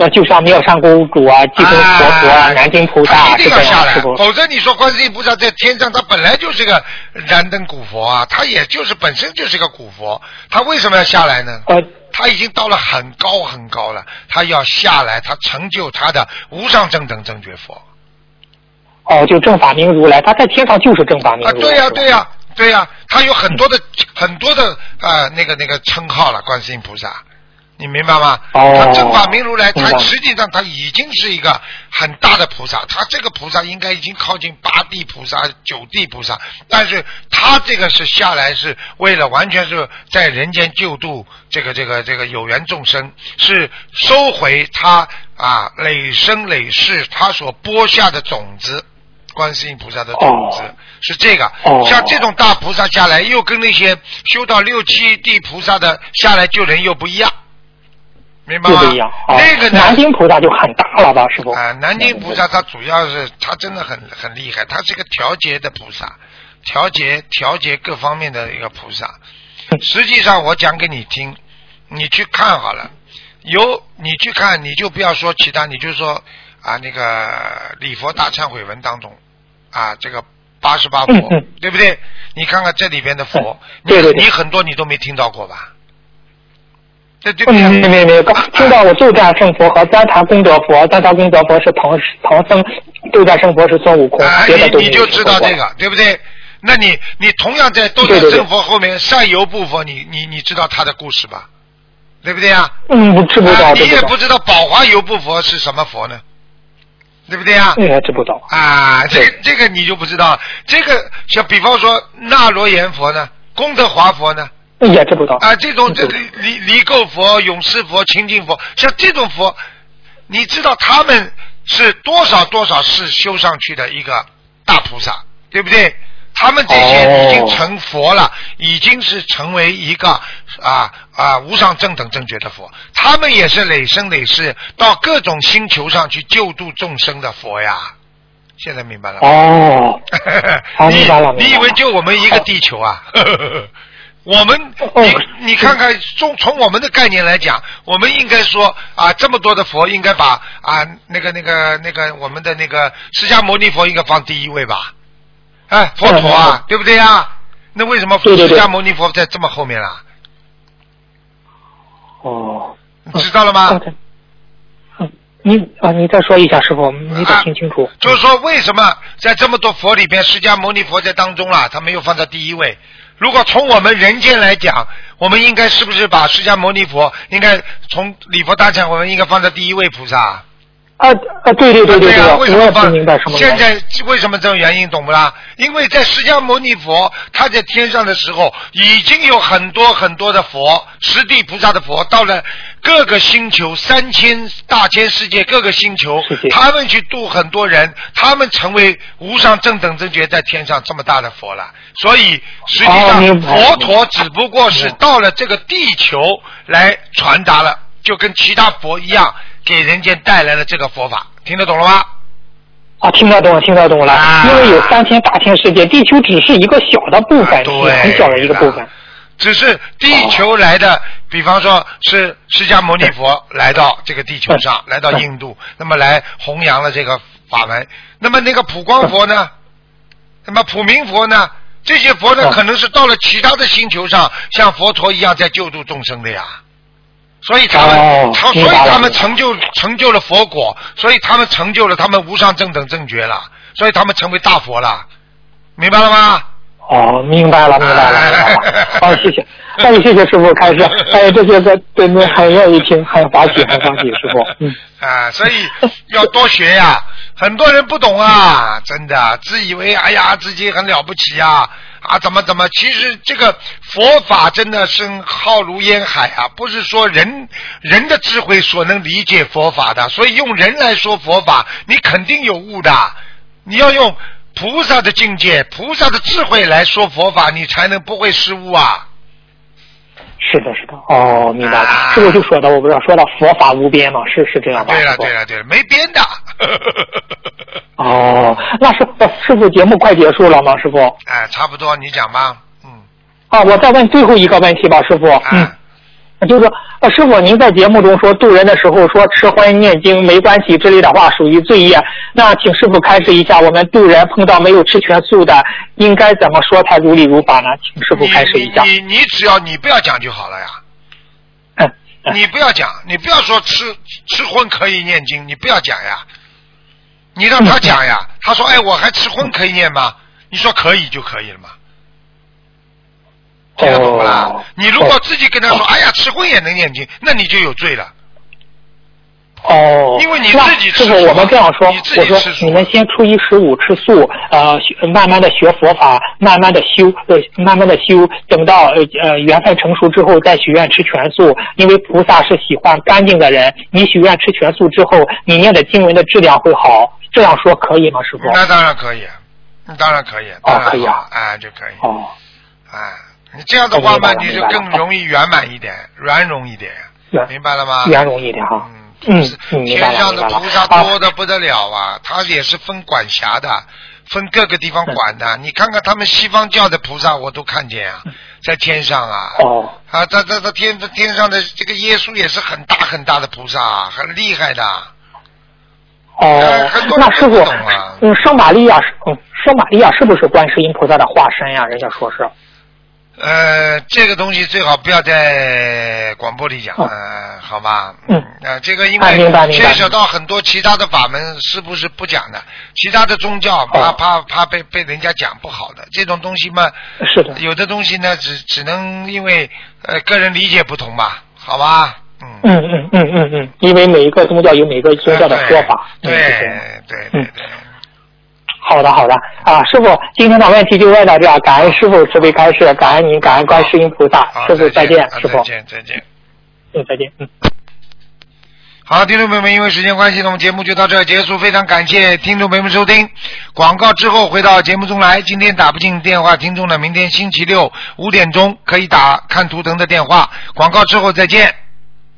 [SPEAKER 6] 就那就像妙善公主啊、济公活佛啊、
[SPEAKER 1] 哎
[SPEAKER 6] 南京菩萨
[SPEAKER 1] 一定要下来？否则你说观世音菩萨在天上，他本来就是个燃灯古佛啊，他也就是本身就是个古佛，他为什么要下来呢？
[SPEAKER 6] 呃，
[SPEAKER 1] 他已经到了很高很高了，他要下来，他成就他的无上正等正觉佛
[SPEAKER 6] 哦，就正法明如来，他在天上就是正法明
[SPEAKER 1] 啊！
[SPEAKER 6] 如来。
[SPEAKER 1] 对呀、对呀、对呀、他有很多的、很多的啊、那个那个称号了，观世音菩萨，你明白吗？
[SPEAKER 6] 哦
[SPEAKER 1] 他正法明如来，他实际上他已经是一个很大的菩萨，他这个菩萨应该已经靠近八地菩萨、九地菩萨，但是他这个是下来是为了完全是在人间救度这个这个这个有缘众生，是收回他啊累生累世他所播下的种子。观世音菩萨的种子、
[SPEAKER 6] 哦
[SPEAKER 1] 是这个，
[SPEAKER 6] 哦
[SPEAKER 1] 像这种大菩萨下来，又跟那些修到六七地菩萨的下来救人又不一样，明白吗？
[SPEAKER 6] 就不一样。哦
[SPEAKER 1] 那个呢？
[SPEAKER 6] 南京菩萨就很大了吧，师傅？
[SPEAKER 1] 啊，南京菩萨他主要是他真的很很厉害，他是个调节的菩萨，调节调节各方面的一个菩萨。实际上我讲给你听，你去看好了，有你去看，你就不要说其他，你就说啊那个礼佛大忏悔文当中啊这个八十八佛，对不对？你看看这里边的佛，
[SPEAKER 6] 对对对
[SPEAKER 1] 你你很多你都没听到过吧？对对不对？
[SPEAKER 6] 嗯，没没没，刚听到我斗战胜佛和三坛功德佛，三坛功德佛是唐唐僧，斗战胜佛是孙悟空，
[SPEAKER 1] 啊，
[SPEAKER 6] 别的都没有
[SPEAKER 1] 你你就知道这个，对不对？那你你同样在斗战胜佛后面善游部佛，你你你知道他的故事吧？对不对啊？
[SPEAKER 6] 嗯，我知不
[SPEAKER 1] 啊
[SPEAKER 6] 道，
[SPEAKER 1] 你也
[SPEAKER 6] 不
[SPEAKER 1] 知道宝华游步佛是什么佛呢？对不对啊？
[SPEAKER 6] 你，还知不道。
[SPEAKER 1] 啊，这个这个你就不知道。这个像比方说那罗延佛呢，功德华佛呢，
[SPEAKER 6] 嗯也知不道。
[SPEAKER 1] 啊，这种这
[SPEAKER 6] 对
[SPEAKER 1] 离离垢佛、永世佛、清净佛，像这种佛，你知道他们是多少多少世修上去的一个大菩萨，对不对？他们这些已经成佛了，已经是成为一个啊啊无上正等正觉的佛。他们也是累生累世到各种星球上去救度众生的佛呀。现在明白了吗？
[SPEAKER 6] 哦，<laughs> 明白了
[SPEAKER 1] 你以为就我们一个地球啊？<laughs> 我们，
[SPEAKER 6] 哦
[SPEAKER 1] 你你看看，从从我们的概念来讲，我们应该说啊，这么多的佛，应该把啊那个那个那个我们的那个释迦牟尼佛应该放第一位吧？哎，佛陀
[SPEAKER 6] 嗯
[SPEAKER 1] 啊，对不对呀？那为什么释迦牟尼佛在这么后面啦？
[SPEAKER 6] 哦，
[SPEAKER 1] 你知道了吗？
[SPEAKER 6] 嗯，你啊，你再说一下，师傅，你得听清楚。
[SPEAKER 1] 就是说，为什么在这么多佛里边，释迦牟尼佛在当中了，他没有放在第一位？如果从我们人间来讲，我们应该是不是把释迦牟尼佛应该从礼佛大忏悔文应该放在第一位菩萨？
[SPEAKER 6] 啊啊，对对对对
[SPEAKER 1] 啊，为什么放
[SPEAKER 6] 我也不明白什么
[SPEAKER 1] 现。在为什么这种原因懂不啦？因为在释迦牟尼佛他在天上的时候，已经有很多很多的佛，十地菩萨的佛到了各个星球三千大千世界各个星球，他们去度很多人，他们成为无上正等正觉在天上这么大的佛了。所以实际
[SPEAKER 6] 哦
[SPEAKER 1] 上佛陀只不过是到了这个地球来传达了，就跟其他佛一样，给人间带来了这个佛法，听得懂了吗？
[SPEAKER 6] 啊，听得懂了，听得懂了。
[SPEAKER 1] 啊
[SPEAKER 6] 因为有三千大千世界，地球只是一个小的部分，
[SPEAKER 1] 啊对
[SPEAKER 6] 很小的一个部分
[SPEAKER 1] 啊。只是地球来的，比方说是释迦牟尼佛来到这个地球上，来到印度，那么来弘扬了这个法门。那么那个普光佛呢？那么普明佛呢？这些佛呢，
[SPEAKER 6] 嗯
[SPEAKER 1] 可能是到了其他的星球上，像佛陀一样在救度众生的呀。所以他们，
[SPEAKER 6] 哦
[SPEAKER 1] 他所以他们成就成就了佛果，所以他们成就了他们无上正等正觉了，所以他们成为大佛了，明白了吗？
[SPEAKER 6] 哦，明白了，<laughs> 明白了，明白了。好，谢谢，<laughs> 哎，谢谢师傅开始，哎，这些个真的很愿意听，很欢喜，很欢喜，师傅，嗯。<laughs>
[SPEAKER 1] 啊，所以要多学呀。很多人不懂啊，真的自以为哎呀自己很了不起呀，啊怎么怎么，其实这个佛法真的是浩如烟海啊，不是说人人的智慧所能理解佛法的，所以用人来说佛法，你肯定有误的，你要用菩萨的境界、菩萨的智慧来说佛法，你才能不会失误啊。
[SPEAKER 6] 是的，是的，哦，明白了。
[SPEAKER 1] 啊
[SPEAKER 6] 师傅就说的，我不知道说到佛法无边嘛，是是这样吧？
[SPEAKER 1] 对了对了对了，没边的。<laughs>
[SPEAKER 6] 哦，那师呃师傅节目快结束了吗？师傅
[SPEAKER 1] 哎，差不多，你讲吧。嗯。
[SPEAKER 6] 啊，我再问最后一个问题吧，师傅。嗯
[SPEAKER 1] 啊。
[SPEAKER 6] 就是说，呃，师傅，您在节目中说渡人的时候说吃荤念经没关系之类的话属于罪业，那请师傅开示一下，我们渡人碰到没有吃全素的，应该怎么说才如理如法呢？请师傅开示一下。
[SPEAKER 1] 你你你只要你不要讲就好了呀，
[SPEAKER 6] 嗯，嗯
[SPEAKER 1] 你不要讲，你不要说吃吃荤可以念经，你不要讲呀，你让他讲呀。他说：“哎，我还吃荤可以念吗？”你说可以就可以了嘛。听得懂不啦？
[SPEAKER 6] 哦？
[SPEAKER 1] 你如果自己跟他说：“哎呀，吃荤也能念经”，那你就有罪了。
[SPEAKER 6] 哦，
[SPEAKER 1] 因为你
[SPEAKER 6] 那
[SPEAKER 1] 自己吃
[SPEAKER 6] 师傅，
[SPEAKER 1] 素
[SPEAKER 6] 我们这样说
[SPEAKER 1] 你自，己
[SPEAKER 6] 我说你们先初一十五吃素，呃，学慢慢的学佛法，慢慢的修，呃，慢慢的修，等到呃呃缘分成熟之后再许愿吃全素，因为菩萨是喜欢干净的人，你许愿吃全素之后，你念的经文的质量会好，这样说可以吗，师傅？
[SPEAKER 1] 那当然可以，那当然可以，
[SPEAKER 6] 哦
[SPEAKER 1] 当然
[SPEAKER 6] 可以啊。
[SPEAKER 1] 好哎，就可以。
[SPEAKER 6] 哦，
[SPEAKER 1] 哎，你这样的话嘛，你就更容易圆满一点，圆融一点，明白了吗？
[SPEAKER 6] 圆融一点哈。
[SPEAKER 1] 嗯，天上的菩萨
[SPEAKER 6] 啊
[SPEAKER 1] 多的不得了啊，他也是分管辖的，分各个地方管的。你看看他们西方教的菩萨，我都看见啊，在天上啊。
[SPEAKER 6] 哦
[SPEAKER 1] 啊，在在在天天上的这个耶稣也是很大很大的菩萨啊，很厉害的。
[SPEAKER 6] 哦那师傅嗯，圣玛利亚嗯，圣玛利亚是不是观世音菩萨的化身呀？人家说是。
[SPEAKER 1] 呃，这个东西最好不要在广播里讲，
[SPEAKER 6] 嗯
[SPEAKER 1] 呃，好吧？
[SPEAKER 6] 嗯
[SPEAKER 1] 啊，这个因为牵扯到很多其他的法门，是不是不讲的？其他的宗教怕
[SPEAKER 6] 哦
[SPEAKER 1] 怕怕被被人家讲不好的这种东西嘛，
[SPEAKER 6] 是的，
[SPEAKER 1] 有的东西呢，只只能因为呃个人理解不同吧，好吧？嗯。
[SPEAKER 6] 嗯嗯嗯嗯嗯，因为每一个宗教有每个宗教的说法。
[SPEAKER 1] 对对对对。
[SPEAKER 6] 好的，好的啊，师傅，今天的问题就问到这儿，感恩师傅慈悲开示，感恩您，感恩观世音菩萨，
[SPEAKER 1] 好
[SPEAKER 6] 师傅再见，
[SPEAKER 1] 啊
[SPEAKER 6] 师傅
[SPEAKER 1] 再，见再见。
[SPEAKER 6] 嗯，再见，嗯。
[SPEAKER 1] 好，听众朋友们，因为时间关系呢，我们节目就到这儿结束。非常感谢听众朋友们收听。广告之后回到节目中来。今天打不进电话，听众呢，明天星期六五点钟可以打看图腾的电话。广告之后再见。